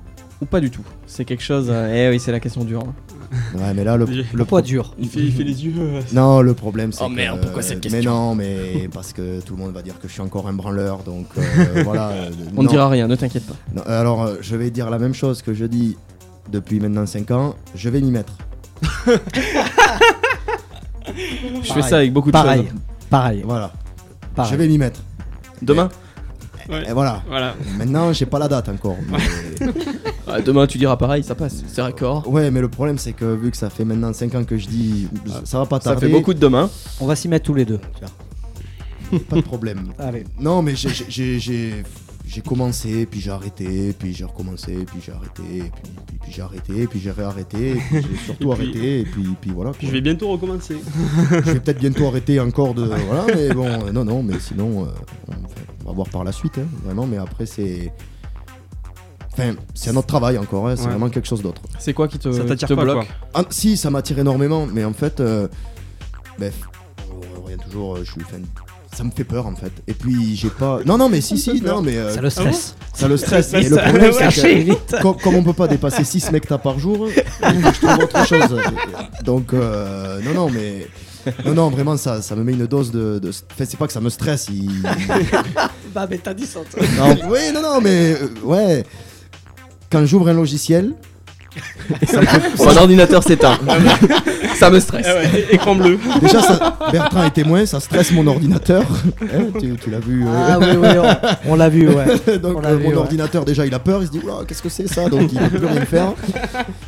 ou pas du tout? C'est quelque chose. *laughs* eh oui, c'est la question dure. hein. Ouais, mais là, le, Poids dur. Il fait, il fait les yeux. euh, Non, le problème c'est Oh que, merde, pourquoi cette Mais question non, mais parce que tout le monde va dire que je suis encore un branleur, donc euh, *laughs* voilà. euh, On ne dira rien, ne t'inquiète pas. Non, alors, euh, je vais dire la même chose que je dis depuis maintenant 5 ans, je vais m'y mettre. *laughs* Je fais ça avec beaucoup de Pareil. choses. Pareil. Voilà, pareil. je vais m'y mettre. Demain? Ouais. Et voilà, Voilà. maintenant j'ai pas la date encore. mais- *laughs* Ah, Demain, tu diras pareil, ça passe. C'est raccord. Ouais, mais le problème c'est que vu que ça fait maintenant 5 ans que je dis ça va pas Ça tarder, fait beaucoup de demain. On va s'y mettre tous les deux. pas de problème. Allez. Non, mais j'ai- j'ai- commencé, puis j'ai arrêté, puis j'ai recommencé, puis j'ai arrêté, puis, puis, puis j'ai arrêté, puis j'ai réarrêté, et puis j'ai *laughs* surtout Et puis- arrêté, et puis, puis voilà. Puis je vais bientôt recommencer. Je vais peut-être bientôt arrêter encore de. Voilà, mais bon, euh, non, non, mais sinon, euh, on, va voir par la suite, hein, vraiment, mais après, c'est. Enfin, c'est un autre travail encore, hein, c'est Ouais. vraiment quelque chose d'autre. C'est quoi qui te, Ça qui t'attire te pas, bloque. Ah, si, ça m'attire énormément, mais en fait, euh, bref, on revient toujours, euh, je suis. enfin, ça me fait peur en fait. Et puis j'ai pas. Non, non, mais si, si, non, mais euh, Ça le stresse. ça le stresse. Ça- Et le ça- problème, ouais. c'est que comme, comme on peut pas dépasser 6 mectas par jour, il faut que je trouve autre *laughs* chose. Donc, euh, non, non, mais. Non, non, vraiment, ça, ça me met une dose de. de... Enfin, c'est pas que ça me stresse. Il... *laughs* Bah, mais t'as dit ça. Non, oui, non, non, mais. euh, ouais. Quand j'ouvre un logiciel, Mon ordinateur s'éteint. ça me stresse. Ah ouais, écran bleu. déjà, ça, Bertrand est témoin, ça stresse mon ordinateur. Hein, tu tu l'as vu. euh, Ah oui, oui, on, on l'a vu, ouais. *laughs* Donc On l'a euh, vu, mon ouais. ordinateur déjà il a peur, il se dit Oula, qu'est-ce que c'est ça? Donc il peut plus rien faire.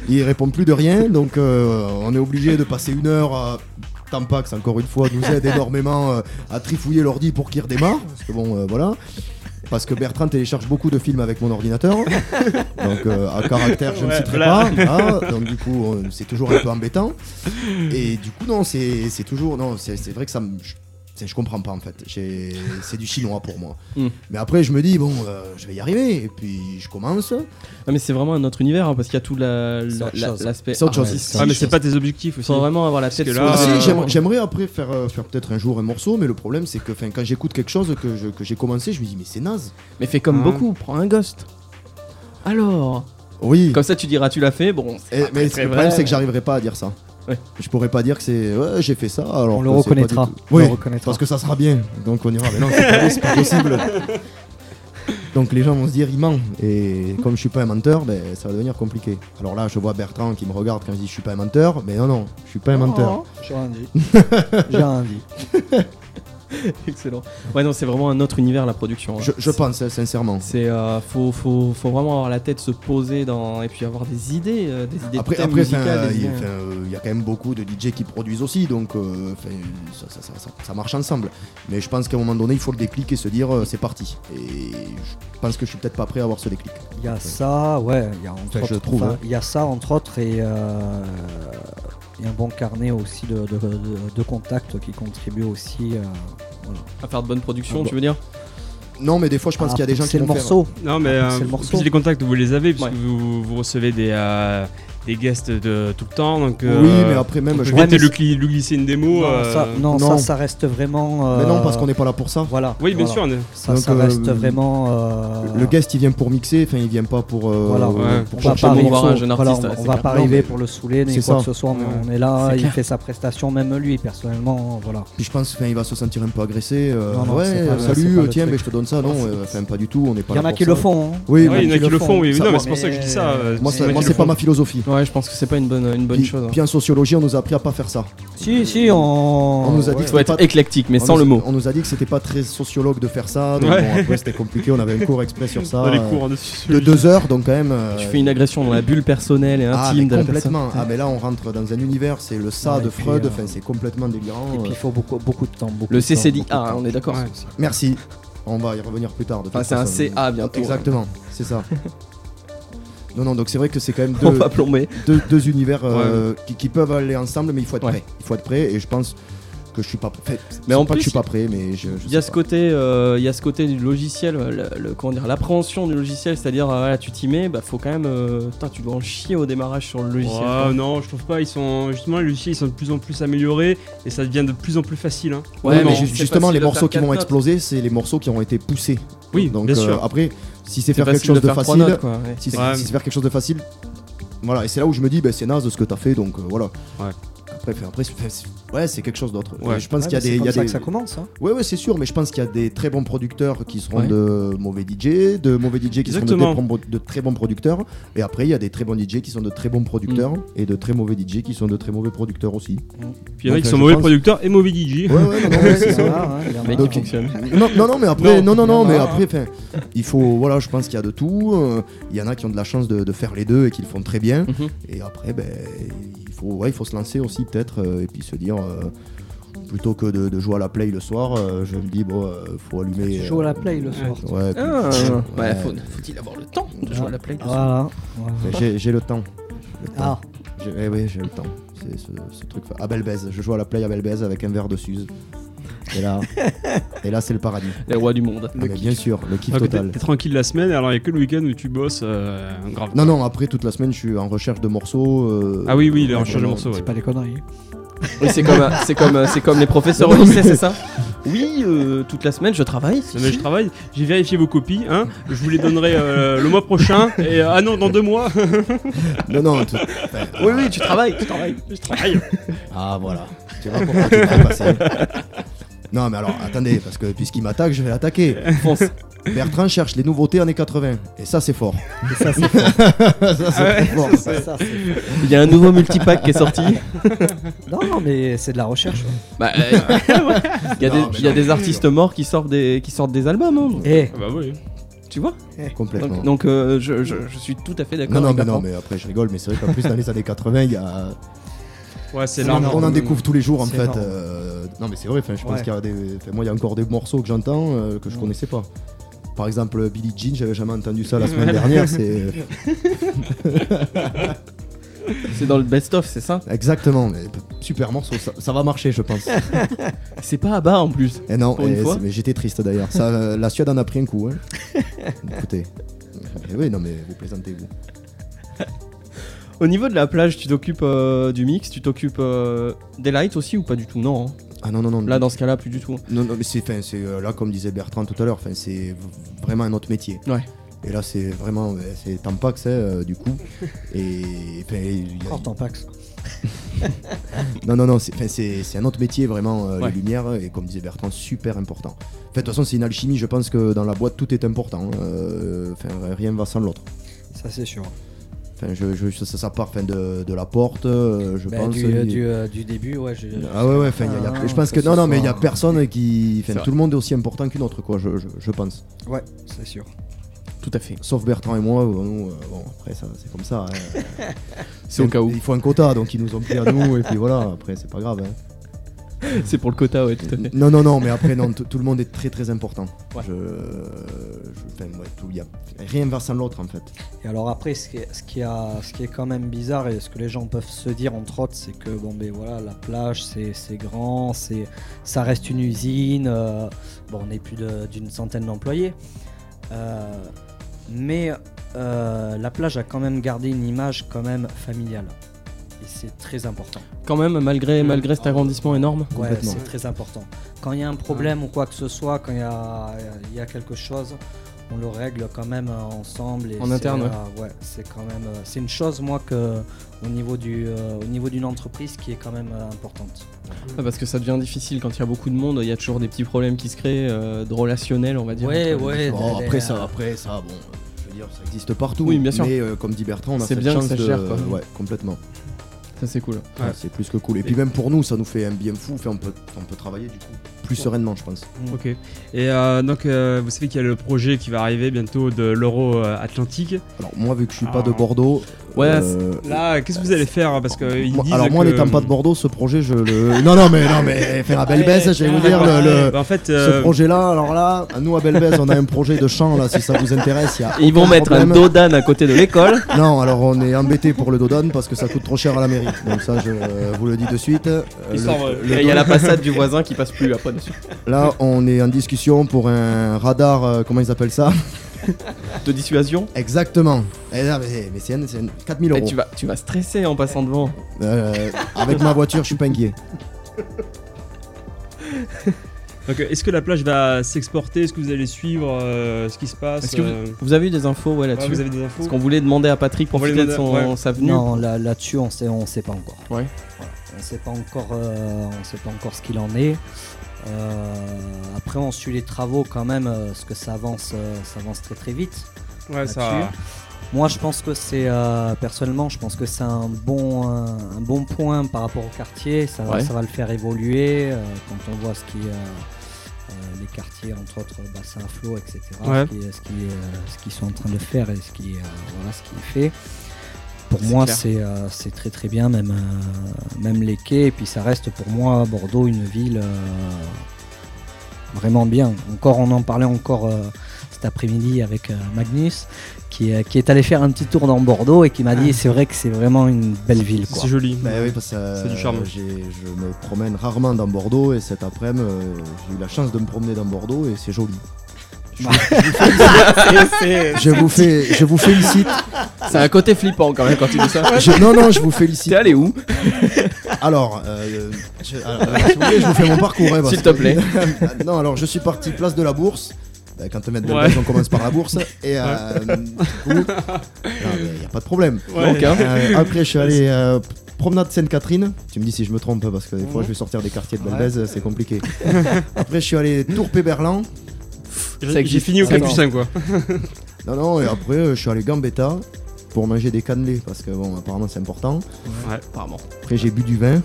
Il répond plus de rien, donc euh, on est obligé de passer une heure à Tampax encore une fois nous aide énormément euh, à trifouiller l'ordi pour qu'il redémarre. Parce que bon euh, voilà. Parce que Bertrand télécharge beaucoup de films avec mon ordinateur. *laughs* Donc euh, à caractère je ne citerai voilà. pas. *laughs* donc du coup euh, c'est toujours un peu embêtant. Et du coup non c'est c'est toujours non c'est c'est vrai que ça me je, comprends pas en fait. C'est du chinois pour moi. Mm. Mais après, je me dis, bon, euh, je vais y arriver. Et puis, je commence. Non, mais c'est vraiment un autre univers hein, parce qu'il y a tout la- C'est la- la- chose. l'aspect. C'est autre chose. artistique. Ouais, mais c'est pas tes objectifs Il aussi. faut vraiment avoir la tête là, Ah, si, euh, j'aimerais- après faire, euh, faire peut-être un jour un morceau, mais le problème, c'est que 'fin, quand j'écoute quelque chose que j'ai commencé, je me dis, mais c'est naze. Mais fais comme Ouais. beaucoup, prends un ghost. Alors? Oui. Comme ça, tu diras, tu l'as fait. Bon, c'est Et- pas mais très, le problème, vrai. c'est que j'arriverai pas à dire ça. Ouais. Je pourrais pas dire que c'est. Ouais, j'ai fait ça. Alors On le reconnaîtra. On Oui, le reconnaîtra. parce que ça sera bien. Donc on ira. Mais non, c'est pas, possible. *laughs* Donc les gens vont se dire, il ment. Et comme je suis pas un menteur, ben, ça va devenir compliqué. Alors là, je vois Bertrand qui me regarde quand je dis, je suis pas un menteur. Mais non, non, je suis pas un menteur. J'ai rien dit. J'ai rien dit. *laughs* *laughs* Excellent. Ouais, non, c'est vraiment un autre univers la production. hein. Je, je pense, hein, sincèrement. C'est euh, faut, faut, faut vraiment avoir la tête se poser dans et puis avoir des idées, euh, des idées Après, de il y, a- euh, il y a quand même beaucoup de DJ qui produisent aussi, donc euh, ça, ça- ça- ça- ça marche ensemble. Mais je pense qu'à un moment donné, il faut le déclic et se dire euh, c'est parti. Et je pense que je suis peut-être pas prêt à avoir ce déclic. Il y a ça, ouais. Il y a entre Enfin, autres, hein. il y a ça entre autres et euh, et un bon carnet aussi de, de, de- de contacts qui contribuent aussi. euh, voilà. À faire de bonnes productions, Ah, tu veux dire? Non, mais des fois, je pense Ah, qu'il y a des gens c'est qui le vont faire- morceau. Non, mais C'est euh, le en morceau. plus, les contacts, vous les avez, puisque Ouais. vous, vous recevez des, euh, des guests de tout le temps. Donc, Oui, euh, mais après, même, je le, gli- lui glisser une démo. Non, euh, ça, non, non. ça, ça reste vraiment. Mais euh, non, parce qu'on n'est pas là pour ça. Voilà. Oui, bien voilà. sûr. on est- Ça, Donc, ça euh, reste vraiment. euh, Le guest, il vient pour mixer, enfin, il vient pas pour, euh, Voilà. pour on va pas arriver, voir un jeune voilà, artiste, on, on va pas arriver pour le saouler ni c'est quoi ça. que ce soit. mais Ouais. on est là, il clair. fait sa prestation, même lui personnellement, voilà. Puis je pense qu'il va se sentir un peu agressé. euh, ouais, salut, tiens, mais je te donne ça. Non, euh, enfin, pas du tout. On n'est pas Il y en là a qui le font. hein. Oui, Il y en a il qui le font, oui. Non, mais c'est pour ça que je dis ça. euh, Moi, c'est pas ma philosophie. Ouais, je pense que c'est pas une bonne, une bonne Puis, chose. hein. puis en sociologie, on nous a appris à pas faire ça. Si, si, on. On nous a dit ouais. que Il faut être pas- éclectique, mais On sans nous- le mot. On nous a dit que c'était pas très sociologue de faire ça. Donc Ouais. bon, après, c'était compliqué. On avait un cours exprès sur ça. Les euh, cours de de deux heures, donc quand même. euh, Tu fais une agression dans la bulle personnelle et ah, intime mais de la personne. complètement. Ah, mais là, on rentre dans un univers, c'est le ça Ouais, de Freud. euh, Enfin, c'est complètement délirant. Et puis euh. il faut beaucoup, beaucoup de temps. Beaucoup Le CCDA, on est d'accord. Ouais. Merci. On va y revenir plus tard. Enfin, c'est un. CA bientôt. Exactement, c'est ça. *laughs* non, non, donc c'est vrai que c'est quand même *laughs* deux, va plomber. deux, deux univers euh, qui, qui peuvent aller ensemble, mais il faut être Ouais. prêt. Il faut être prêt, et je pense que je suis pas prêt. Mais en pas plus, que je suis pas prêt, mais je. je Il y a ce pas. côté, euh, il y a ce côté du logiciel, le, le- comment dire, l'appréhension du logiciel, c'est-à-dire, euh, voilà, tu t'y mets, bah faut quand même, euh, tu dois en chier au démarrage sur le logiciel. Non, je trouve pas. Ils sont justement les logiciels, ils sont de plus en plus améliorés et ça devient de plus en plus facile. Hein. Ouais, Ouais, mais justement, les morceaux qui vont exploser, c'est les morceaux qui ont été poussés. Oui, Donc bien euh, sûr. après, si c'est faire quelque chose de facile, notes, quoi, ouais. si c'est Ouais. si c'est faire quelque chose de facile, voilà. Et c'est là où je me dis, bah, c'est naze de ce que t'as fait, donc euh, voilà. Ouais. Après, ouais, c'est quelque chose d'autre. Ouais. Je pense Ouais, qu'il y a c'est des, il comme y a ça des, que ça commence. hein. Ouais, ouais, c'est sûr, mais je pense qu'il y a des très bons producteurs qui seront Ouais. de mauvais DJ, de mauvais DJ qui seront de, Exactement. très bons- de très bons producteurs, et après il y a des très bons DJ qui sont de très bons producteurs, Mm. et de très mauvais DJ qui sont de très mauvais producteurs aussi. Puis il y en a Donc, qui sont mauvais pense- producteurs et mauvais DJ. Ouais, ouais, non, non, c'est *laughs* ça. Voilà, hein, il y en a- Mais qui Donc, fonctionne. Non, non, non, mais après, non, non, non, mais après, il faut, voilà, je pense qu'il y a de tout. euh, Il y en a qui ont de la chance de, de faire les deux et qui le font très bien. Mhm. Et après, ben, faut, ouais, il faut se lancer aussi peut-être euh, et puis se dire, euh, plutôt que de, de jouer à la play le soir, euh, je me dis, bon, euh, faut allumer. Tu joues à la euh, play le soir. Ouais, Ah, ouais. faut, faut-il avoir le temps de jouer à la play Voilà. voilà. Mais J'ai j'ai le temps. Le temps. Ah, J'ai- eh oui, j'ai le temps. C'est ce, ce truc. À Belbèze. Je joue à la play à Belbèze avec un verre de Suze. Et là, et là c'est le paradis. Les rois du monde. Ah, mais bien sûr, le kiff t'es total. t'es tranquille la semaine, alors il y a que le week-end où tu bosses euh, grave. Non, non, après toute la semaine, je suis en recherche de morceaux. euh, Ah oui, oui, les ouais, recherches de vraiment. morceaux. ouais. c'est pas des conneries. Oui, c'est comme, c'est comme, c'est comme les professeurs au lycée, c'est ça Oui, euh, toute la semaine je travaille. si, Non, mais si. je travaille, j'ai vérifié vos copies, hein. Je vous les donnerai euh, le mois prochain. Et euh, ah non, dans deux mois. *laughs* Non, non. tout- enfin, Oui, oui, tu travailles, tu travailles. je travaille. Ah, voilà. Tu vois pourquoi tu. Non, mais alors, attendez, parce que puisqu'il m'attaque, je vais l'attaquer. Fonce. Bertrand cherche les nouveautés années 80. Et ça, c'est fort. Et ça, c'est fort. *laughs* ça, c'est très fort. Ça, ça, c'est fort. Il y a un nouveau multipack qui est sorti. *laughs* Non, non, mais c'est de la recherche. Bah, euh, *laughs* il y a, des, Non, mais il y a non. des artistes morts qui sortent des, qui sortent des albums, hein, Eh, Ah bah oui. tu vois Complètement. Donc, donc, euh, je, je- je suis tout à fait d'accord. non, non, avec mais non, mais après, je rigole, mais c'est vrai qu'en plus, dans les années 80, il y a. Ouais, c'est On, en découvre tous les jours en fait. euh, non mais c'est vrai, enfin, je pense Ouais. qu'il y a des. moi il y a encore des morceaux que j'entends euh, que je connaissais pas. Par exemple Billie Jean, j'avais jamais entendu ça la semaine *laughs* dernière. C'est *laughs* C'est dans le best-of, c'est ça? Exactement. mais super morceau, ça, ça va marcher je pense. *laughs* C'est pas à bas en plus. Et non, Pour une et fois. c'est- mais j'étais triste d'ailleurs. Ça, euh, la Suède en a pris un coup. Hein. Écoutez. Eh oui, non mais vous plaisantez vous. Au niveau de la plage, tu t'occupes euh, du mix, tu t'occupes euh, des lights aussi ou pas du tout Non. hein. Ah non non non. Là, dans ce cas-là, plus du tout. Non, non, mais c'est, enfin, c'est euh, là comme disait Bertrand tout à l'heure, enfin, c'est v- vraiment un autre métier. Ouais. Et là c'est vraiment, c'est Tampax c'est euh, du coup. Et enfin, il y a- Tampax. *laughs* Non, non, non, c'est, enfin, c'est, c'est un autre métier vraiment, euh, Ouais. les lumières, et comme disait Bertrand, super important. De toute façon, c'est une alchimie, je pense que dans la boîte, tout est important. hein. Euh, Enfin, rien va sans l'autre. Ça, c'est sûr. Enfin, je, je- ça, ça part enfin, de, de la porte, euh, je Bah, pense. du, euh, il- du, euh, du début, ouais. je- Ah ouais, ouais, enfin, il y a- il y a- Ah, je pense que non, non, mais il y a personne qui. Enfin, tout le monde est aussi important qu'une autre, quoi, je, je, je pense. Ouais, c'est sûr. Tout à fait. Sauf Bertrand et moi, euh, nous, bon, après, ça, c'est comme ça. hein. *laughs* C'est au cas où. Il faut un quota, donc ils nous ont pris à nous, et puis voilà, après, c'est pas grave. hein. *laughs* C'est pour le quota, ouais, tout à fait. Non, non, non, mais après, non, tout le monde est très très important. Ouais. Je, je- enfin, ouais, tout, y a rien va sans l'autre en fait. Et alors après, ce qui, est, ce, qui a, ce qui est quand même bizarre et ce que les gens peuvent se dire entre autres, c'est que bon ben voilà, la plage c'est c'est grand, c'est ça reste une usine. euh, bon, on est plus de- d'une centaine d'employés, Euh, mais euh, la plage a quand même gardé une image quand même familiale. Et c'est très important. Quand même, malgré, malgré cet agrandissement énorme. Ouais, Complètement. c'est très important. Quand il y a un problème ou quoi que ce soit, quand il y a, il y a quelque chose, on le règle quand même euh, ensemble. Et En c'est, interne, ouais. euh, ouais, c'est quand même, euh, c'est une chose moi que au niveau du, euh, au niveau d'une entreprise qui est quand même euh, importante. Ah, parce que ça devient difficile quand il y a beaucoup de monde, il y a toujours des petits problèmes qui se créent, euh, de relationnel, on va dire. Ouais, ouais. Après ça, après ça, bon, je veux dire, ça existe partout. Oui, bien sûr. Mais euh, comme dit Bertrand, on a C'est cette bien que chance ça de, gère, quoi. ouais, complètement. Ça, c'est cool. Ouais, c'est plus que cool. Et puis même pour nous, ça nous fait un bien fou. Enfin, on peut, on peut travailler du coup plus sereinement, je pense. Ok. Et euh, donc, euh, vous savez qu'il y a le projet qui va arriver bientôt de l'Euro euh, Atlantique. Alors moi, vu que je suis pas Ah. de Bordeaux, Ouais, euh, Là, qu'est-ce que vous allez faire Parce que ils moi- disent alors moi, que- n'étant pas de Bordeaux, ce projet, je le. Non, non, mais non, mais faire à Belbès, je vais vous dire le. le- Bah, en fait, Ce projet-là, alors là, nous à Belbès, on a un projet de champ là, si ça vous intéresse. y a Ils vont mettre un dodan à côté de l'école. Non, alors on est embêté pour le Dodon parce que ça coûte trop cher à la mairie. Donc ça, je euh, vous le dis de suite. Euh, Il le- sort, le il y a la passade du voisin qui passe plus après *laughs* Là, on est en discussion pour un radar, euh, comment ils appellent ça *laughs* De dissuasion. Exactement. Et là, mais, mais c'est un- c'est un- 4000 Et euros. tu vas, tu vas stresser en passant devant. Euh, avec ma voiture, je suis pas inquiet. *laughs* donc, euh, est-ce que la plage va s'exporter? Est-ce que vous allez suivre euh, ce qui se passe Est-ce que euh, Vous avez eu des infos ouais, ouais, là-dessus Vous avez des infos Parce qu'on voulait demander à Patrick pour voulait profiter de son, ouais. sa venue. Non, là- là-dessus, on sait, on sait pas encore. Ouais. Voilà. On sait pas encore, euh, on sait pas encore ce qu'il en est. Euh, après, on suit les travaux quand même, euh, parce que ça avance, euh, ça avance très très vite. Ouais, ça. là-dessus. Moi, je pense que c'est euh, personnellement, je pense que c'est un bon, un, un bon point par rapport au quartier. Ça, va- Ouais. ça va le faire évoluer euh, quand on voit ce qui, euh, euh, les quartiers, entre autres, bassin à flot, etc. Ouais. Ce qui- ce qui, euh, ce qu'ils sont en train de faire et ce qui, euh, voilà, ce qui est fait. Pour moi, c'est euh, c'est très très bien, même, euh, même les quais. Et puis ça reste pour moi Bordeaux une ville euh, vraiment bien. Encore, on en parlait encore euh, cet après-midi avec euh, Magnus, qui, est- qui est allé faire un petit tour dans Bordeaux et qui m'a dit c'est vrai que c'est vraiment une belle ville. C'est joli. Bah oui, parce que euh, C'est du charme. j'ai- je me promène rarement dans Bordeaux et cet après-midi, euh, j'ai eu la chance de me promener dans Bordeaux et c'est joli. *laughs* Je vous, fais, je vous félicite. C'est un côté flippant quand même quand tu dis ça. Je- non, non, je vous félicite. T'es allé où? Alors, euh, je, alors, si vous voulez, je vous fais mon parcours. S'il te que- plaît. *laughs* non, alors je suis parti place de la Bourse. Bah, quand on met de Ouais. on commence par la Bourse. Et euh, du coup, il n'y a pas de problème. Ouais. Donc, hein. Euh, après, je suis allé euh, promenade Sainte-Catherine. Tu me dis si je me trompe parce que des fois, je vais sortir des quartiers de Ouais. Belbèze, c'est compliqué. après, je suis allé Tour Péberlan. J'ai fini au Capucin, quoi. Non, non, et après, euh, je suis allé Gambetta pour manger des cannelés parce que bon, apparemment, c'est important. Ouais, Apparemment. Après, j'ai bu du vin,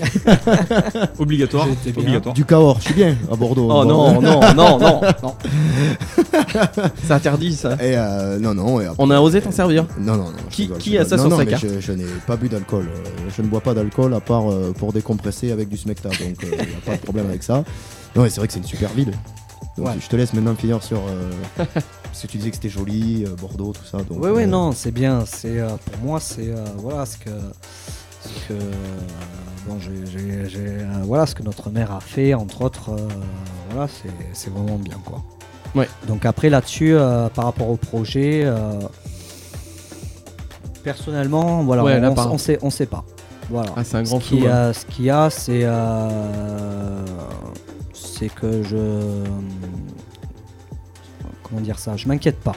*laughs* obligatoire. Obligatoire. du Cahors. Je suis bien à Bordeaux. Oh non, non, non, non, non. *laughs* C'est interdit ça. Et euh, non, non, et après- On a osé t'en servir. Non, non, non. je Qui- rigole, qui a ça sur non, sa carte Je, je n'ai pas bu d'alcool. euh, je ne bois pas d'alcool à part euh, pour décompresser avec du smecta. Donc il n'y a pas de problème avec ça. Non, et c'est vrai que c'est une super ville. Donc Ouais. je te laisse maintenant finir sur. euh, *laughs* parce que tu disais que c'était joli, euh, Bordeaux, tout ça. Donc, Oui, oui, euh, non, c'est bien. C'est euh, pour moi, c'est euh, voilà ce que, ce que euh, bon, euh, voilà ce que notre mère a fait, entre autres. euh, voilà, c'est c'est vraiment bien, quoi. Ouais. Donc après là-dessus, euh, par rapport au projet, euh, personnellement, voilà, Ouais, on, on sait, on sait pas. Voilà. Ah, c'est un grand ce qu'il flou. y hein. a, ce qu'il y a, c'est c'est que je comment dire ça, je m'inquiète pas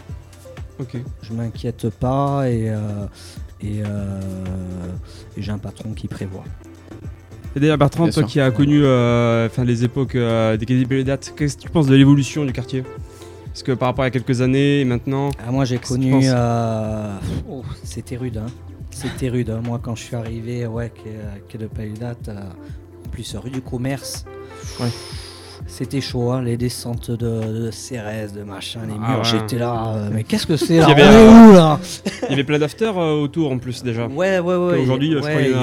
Ok. je m'inquiète pas et, euh, et, euh, et j'ai un patron qui prévoit. Et d'ailleurs, Bertrand, Bien toi sûr. qui as connu euh, enfin, les époques euh, des quasi dates, qu'est-ce que tu penses de l'évolution du quartier? Parce que par rapport à quelques années et maintenant? Ah, moi j'ai connu, euh, oh, c'était rude, hein. c'était rude. hein. Moi quand je suis arrivé, ouais, quai, quai de euh, en plus rue du commerce, Ouais. C'était chaud, hein, les descentes de, de Cérès, de machin, les Ah murs, ouais. j'étais là, euh, mais qu'est-ce que c'est là Il y avait, euh, où là Il y avait plein d'after euh, autour en plus déjà. Ouais, ouais, ouais. Aujourd'hui, il- je crois qu'il y en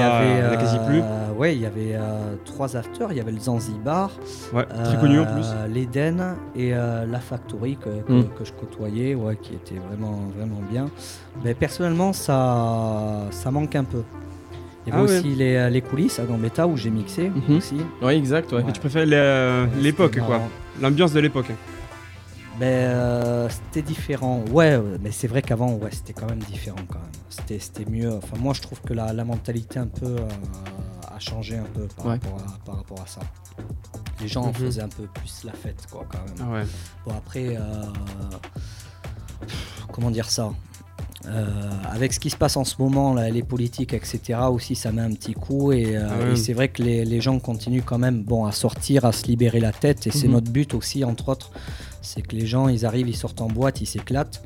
a- quasi plus. euh, ouais, il y avait trois afters. Il y avait le Zanzibar, Ouais, très connu en plus. l'Eden et la Factory que, que- Mm. que je côtoyais, ouais, qui était vraiment, vraiment bien. Mais personnellement, ça, ça manque un peu. Il y avait Ah ouais. aussi les, euh, les coulisses à Gambetta où j'ai mixé Mhm. aussi. Oui, exact, ouais. Tu préfères euh, l'époque, quoi. L'ambiance de l'époque. Ben, euh, c'était différent. Ouais, mais c'est vrai qu'avant, ouais, c'était quand même différent quand même. C'était, c'était mieux. Enfin, moi, je trouve que la, la mentalité un peu euh, a changé un peu par, Ouais. rapport à, par rapport à ça. Les gens Mhm. faisaient un peu plus la fête, quoi, quand même. Ah. Bon, après, euh, comment dire ça? Euh, avec ce qui se passe en ce moment, là, les politiques, etc., aussi, ça met un petit coup. Et, euh, Ah et c'est vrai que les, les gens continuent quand même bon, à sortir, à se libérer la tête. Et c'est Mhm. notre but aussi, entre autres. C'est que les gens, ils arrivent, ils sortent en boîte, ils s'éclatent.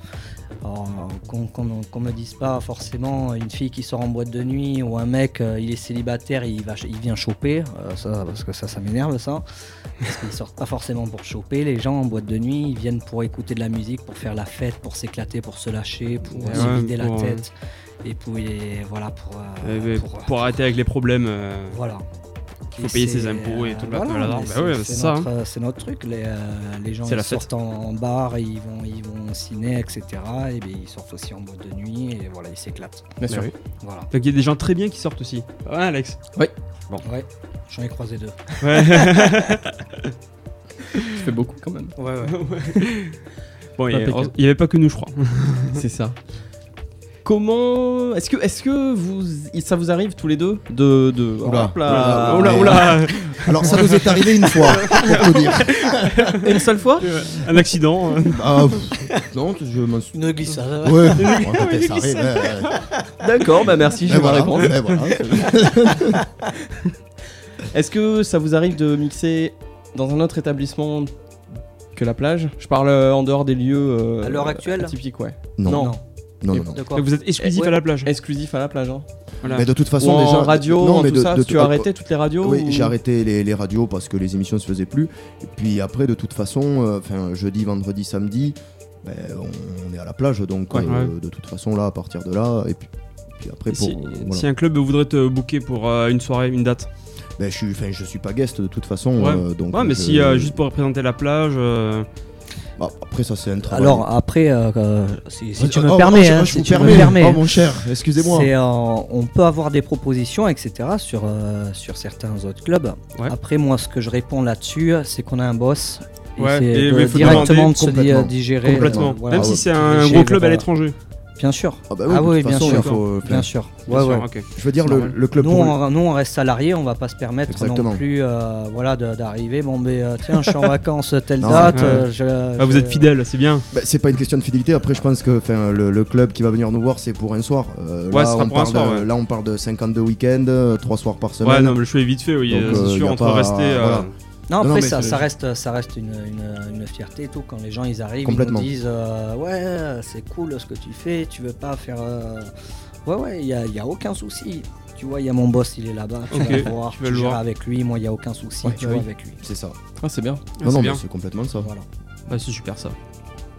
Alors, Qu'on qu'on- qu'on me dise pas forcément une fille qui sort en boîte de nuit ou un mec, euh, il est célibataire, il, va, il vient choper. euh, ça, parce que ça, ça m'énerve, ça. Parce qu'ils sortent pas forcément pour choper. Les gens en boîte de nuit, ils viennent pour écouter de la musique, pour faire la fête, pour s'éclater, pour se lâcher, pour Ouais, se vider la euh, tête. Et pour, et voilà, pour. euh, Eh ben, pour, pour, arrêter avec les problèmes. euh, Voilà. Faut Et payer ses impôts et tout le voilà, bazar. mais Bah ouais, c'est ça, notre, euh, c'est notre truc. Les, euh, les gens ils sortent en, en bar, ils vont, ils vont au ciné, etc. Et bien, ils sortent aussi en boîte de nuit et voilà, ils s'éclatent. Bien sûr. oui. Voilà. Donc il y a des gens très bien qui sortent aussi. Ouais, Alex? Ouais, j'en ai croisé deux. Ouais. *laughs* Tu fais beaucoup quand même. Ouais, *laughs* ouais. bon, il y a- Impeccable. il y avait pas que nous, je crois. C'est ça. *laughs* Comment est-ce que est-ce que vous ça vous arrive tous les deux de de Oula. Hop là. Là, oh là, Alors ça nous est arrivé une fois, pour te dire. *laughs* une seule fois un accident. euh. Ah, pff, non, je m'en suis. Une glissade. Ouais, ça arrive. D'accord, bah merci, je vais voilà, répondre. voilà. *laughs* Est-ce que ça vous arrive de mixer dans un autre établissement que la plage? Je parle euh, en dehors des lieux euh, À l'heure actuelle? atypiques, ouais. Non, Non. non, non, non. non. Donc vous êtes exclusif ouais. à la plage. Exclusif à la plage. Hein. Voilà. Mais de toute Ou façon, en déjà. radio, non, en mais tout de- ça. de- tu as arrêté toutes les radios Oui, ou- j'ai arrêté les, les radios parce que les émissions se faisaient plus. Et puis après, de toute façon, euh, enfin jeudi, vendredi, samedi, ben, on, on est à la plage, donc Ouais. euh, Ouais. de toute façon là, à partir de là, et puis, puis après pour, Si, voilà. si un club voudrait te booker pour euh, une soirée, une date. Ben, je suis, enfin, je suis pas guest de toute façon, Ouais. euh, donc. Ouais, mais je- si euh, juste pour représenter la plage. Bah, après ça c'est un travail. Alors après, euh, euh, si, si tu me permets, Oh mon cher, excusez-moi. Euh, on peut avoir des propositions, etc. sur, euh, sur certains autres clubs. Ouais. Après, moi, ce que je réponds là-dessus, c'est qu'on a un boss. Et Ouais, c'est et de- mais faut directement de se digérer. complètement. euh, voilà. Même si c'est un gros club à l'étranger. Bien sûr. Ah bah oui, Ah oui, toute bien façon, sûr. il faut- Bien sûr. Bien Ouais, sûr, ouais. Je veux dire le, le club Nous pour- on, nous, on reste salarié, on va pas se permettre Exactement. non plus euh, voilà, d'arriver. Bon, ben euh, tiens, je suis en *laughs* vacances telle Non, date. ouais. euh, je- Ah, vous je- êtes fidèle, c'est bien. Bah, c'est pas une question de fidélité. Après, je pense que le, le club qui va venir nous voir, c'est pour un soir. Euh, Ouais, là, on pour un parle soir, de, ouais. là, on parle de 52 week-ends, 3 soirs par semaine. Ouais, non, mais le choix est vite fait, oui. Donc, euh, euh, c'est sûr, entre pas- rester. Non, Non, après, ça, reste, ça reste une, une- une fierté et tout. Quand les gens ils arrivent, ils nous disent euh, Ouais, c'est cool ce que tu fais, tu veux pas faire. euh, Ouais, ouais, il n'y a, y a aucun souci. Tu vois, il y a mon boss, il est là-bas, tu Ok, vas le voir, tu tu, vas le gères voir. avec lui, moi, il n'y a aucun souci, Ouais, tu bah vois oui. avec lui. C'est ça. Ah, c'est bien. ah, non, c'est non, bien. c'est complètement ça. Voilà. Bah, c'est super ça.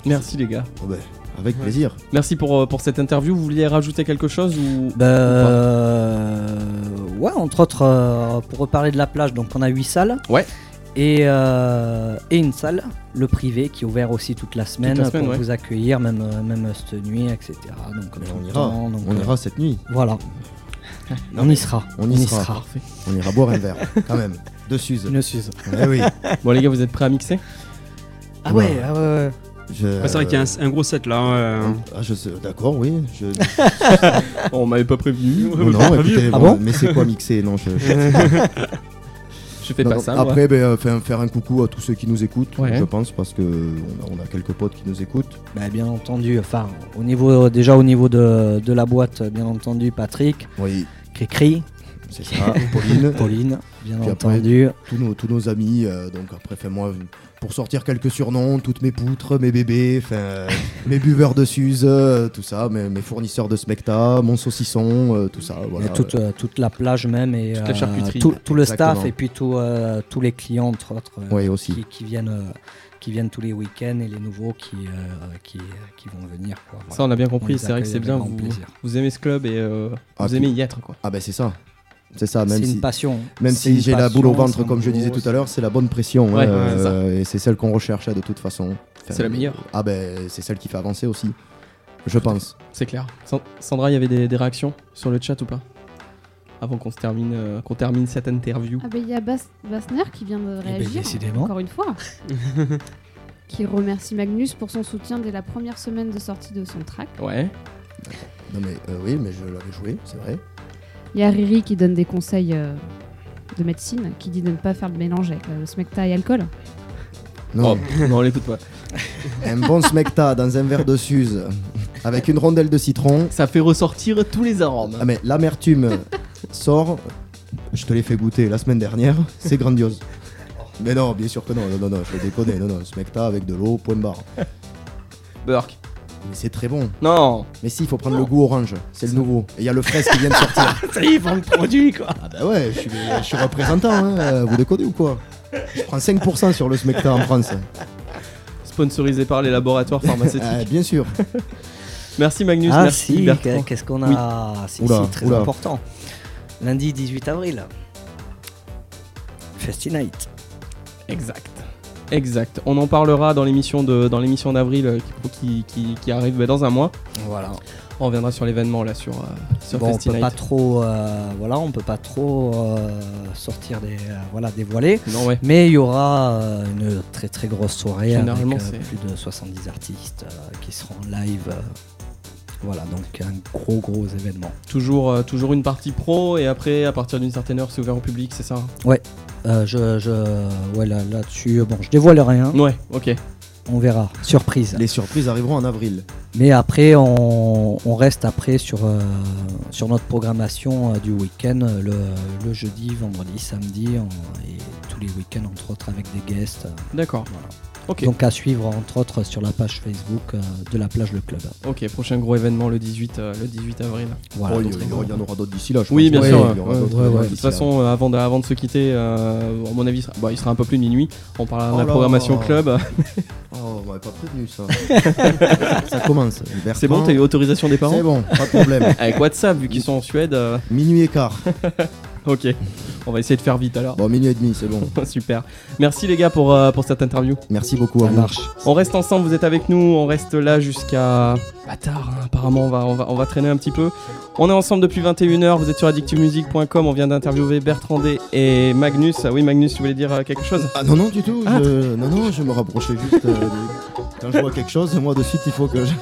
Merci les gars. Oh, bah, avec Ouais. plaisir. Merci pour, euh, pour cette interview. Vous vouliez rajouter quelque chose ou Ben, euh, ouais, entre autres, euh, pour reparler de la plage, donc on a 8 salles. Ouais. Et, euh, et une salle, le privé, qui est ouvert aussi toute la semaine, la semaine, pour ouais. vous accueillir, même, euh, même cette nuit, etc. Donc, on ira. temps, donc, On euh, ira cette nuit. Voilà. *laughs* Non, on y sera. on y sera. Parfait. On ira boire un verre, quand même. De Suze. Une Suze. Eh oui. *laughs* Bon les gars, vous êtes prêts à mixer? Ah ouais, ah ouais, ouais. Je- Ouais, c'est vrai qu'il y a un, un gros set là. ouais. Ah, je sais, d'accord, oui. Je... *laughs* On m'avait pas prévenu. Non, écoutez, Ah bon, bon? mais c'est quoi mixer? Non, je, je- Je fais Non, pas non, ça. moi. Après, ben, euh, faire, un coucou à tous ceux qui nous écoutent, Ouais. je pense, parce que on a, on a quelques potes qui nous écoutent. Bah, bien entendu, enfin, au niveau, déjà au niveau de, de la boîte, bien entendu, Patrick, Oui, Cricri, c'est ça. Pauline, *laughs* Pauline, bien Puis après, entendu. tous nos, tous nos amis. euh, donc après, fais moi pour sortir quelques surnoms, toutes mes poutres, mes bébés, euh, *laughs* mes buveurs de Suze, euh, tout ça, mes, mes fournisseurs de Smecta, mon saucisson, euh, tout ça. Voilà. a toute, euh, toute la plage même et Toute la charcuterie. tout, tout le Exactement. staff et puis tout, euh, tous les clients entre autres euh, Oui, aussi. qui, qui viennent euh, qui viennent tous les week-ends et les nouveaux qui, euh, qui, qui vont venir quoi. Voilà. Ça on a bien compris. C'est vrai que c'est bien. grand Vous, plaisir. vous aimez ce club et euh, Ah, vous aimez y être quoi. Ah ben c'est ça. C'est ça, même C'est si, une passion. même si j'ai la boule au ventre, comme je disais tout à l'heure, c'est la bonne pression. hein, Ouais, euh, et c'est celle qu'on recherche hein, de toute façon. Enfin, C'est la meilleure. Ah ben, c'est celle qui fait avancer aussi. Je pense. C'est clair. San- Sandra, il y avait des, des réactions sur le chat ou pas? Avant qu'on termine, euh, qu'on termine cette interview. Ah ben il y a Bas Basner qui vient de Eh ben, réagir. Encore une fois. *laughs* qui remercie Magnus pour son soutien dès la première semaine de sortie de son track. Ouais. Non mais euh, oui, mais je l'avais joué, c'est vrai. Il y a Riri qui donne des conseils euh, de médecine, qui dit de ne pas faire de mélange avec euh, le smecta et alcool. Non, Oh, non, on l'écoute pas. *laughs* un bon smecta dans un verre de suze avec une rondelle de citron. Ça fait ressortir tous les arômes. Ah mais l'amertume sort. Je te l'ai fait goûter la semaine dernière, c'est grandiose. Mais non, bien sûr que non, non, non, non, je vais déconner, non, non, smecta avec de l'eau, point barre. Burk. Mais c'est très bon. Non Mais si, il faut prendre le goût orange, c'est le nouveau. Et il y a le fraise qui vient de sortir. *laughs* Ça y est, ils vendent le produit, quoi. Ah bah ouais, je suis, je suis représentant, hein, euh, vous déconnez ou quoi? Je prends 5% sur le smecta en France. Sponsorisé par les laboratoires pharmaceutiques. Ah, bien sûr. Merci Magnus, Ah merci si, Bertrand. qu'est-ce qu'on a? Oula, si, très oula. important. Lundi 18 avril. Festi Night. Exact. Exact. On en parlera dans l'émission de dans l'émission d'avril euh, qui, qui, qui arrive bah, dans un mois. Voilà. On reviendra sur l'événement là sur, euh, sur Bon, on peut Night. pas trop, euh, voilà, on peut pas trop euh, sortir des, voilà, dévoiler. Non ouais. Mais il y aura une très très grosse soirée avec Généralement, plus de 70 artistes qui seront en live. voilà, donc un gros gros événement. Toujours euh, toujours une partie pro et après à partir d'une certaine heure c'est ouvert au public, c'est ça? Euh, je, je, ouais, là, là-dessus, bon, je dévoile rien, Ouais, ok. on verra. Surprise. Les surprises arriveront en avril. Mais après, on, on reste après sur, euh, sur notre programmation euh, du week-end, euh, le, le jeudi, vendredi, samedi, on- et tous les week-ends, entre autres, avec des guests. euh, D'accord. voilà. Donc à suivre, entre autres, sur la page Facebook euh, de la plage Le Club. Ok, prochain gros événement le 18 euh, le 18 avril. Voilà. Oh, il y, en aura d'autres d'ici là, je Oui, pense. bien sûr, ouais, ouais, ouais. De toute façon, euh, avant, de, avant de se quitter, euh, à mon avis, il sera un peu plus de minuit. On parlera de Oh la là. programmation club. *laughs* Oh, on m'avait pas prévenu ça. *laughs* ça commence. C'est bon, t'as eu autorisation des parents C'est bon, pas de problème. *laughs* Avec WhatsApp, vu qu'ils sont en Suède. euh, Minuit et quart. Ok, on va essayer de faire vite alors. Bon, minuit et demi, c'est bon. *laughs* Super. Merci les gars pour, euh, pour cette interview. Merci beaucoup à marche. On reste ensemble, vous êtes avec nous, on reste là jusqu'à pas tard. hein, apparemment, on va, on, va, on va traîner un petit peu. On est ensemble depuis 21h, vous êtes sur addictivemusic.com, on vient d'interviewer Bertrand D et Magnus. Ah oui, Magnus, tu voulais dire euh, quelque chose? Ah non, non, du tout. Ah, je... Non, non, je me rapprochais juste. euh, de- Quand je vois quelque chose, moi de suite, il faut que je.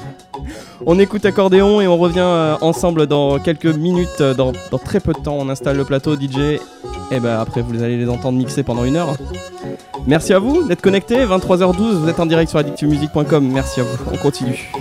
On écoute accordéon et on revient euh, ensemble dans quelques minutes, euh, dans, dans très peu de temps. On installe le plateau DJ et ben après vous allez les entendre mixer pendant une heure. Merci à vous d'être connectés, 23h12, vous êtes en direct sur addictivemusic.com. Merci à vous, on continue.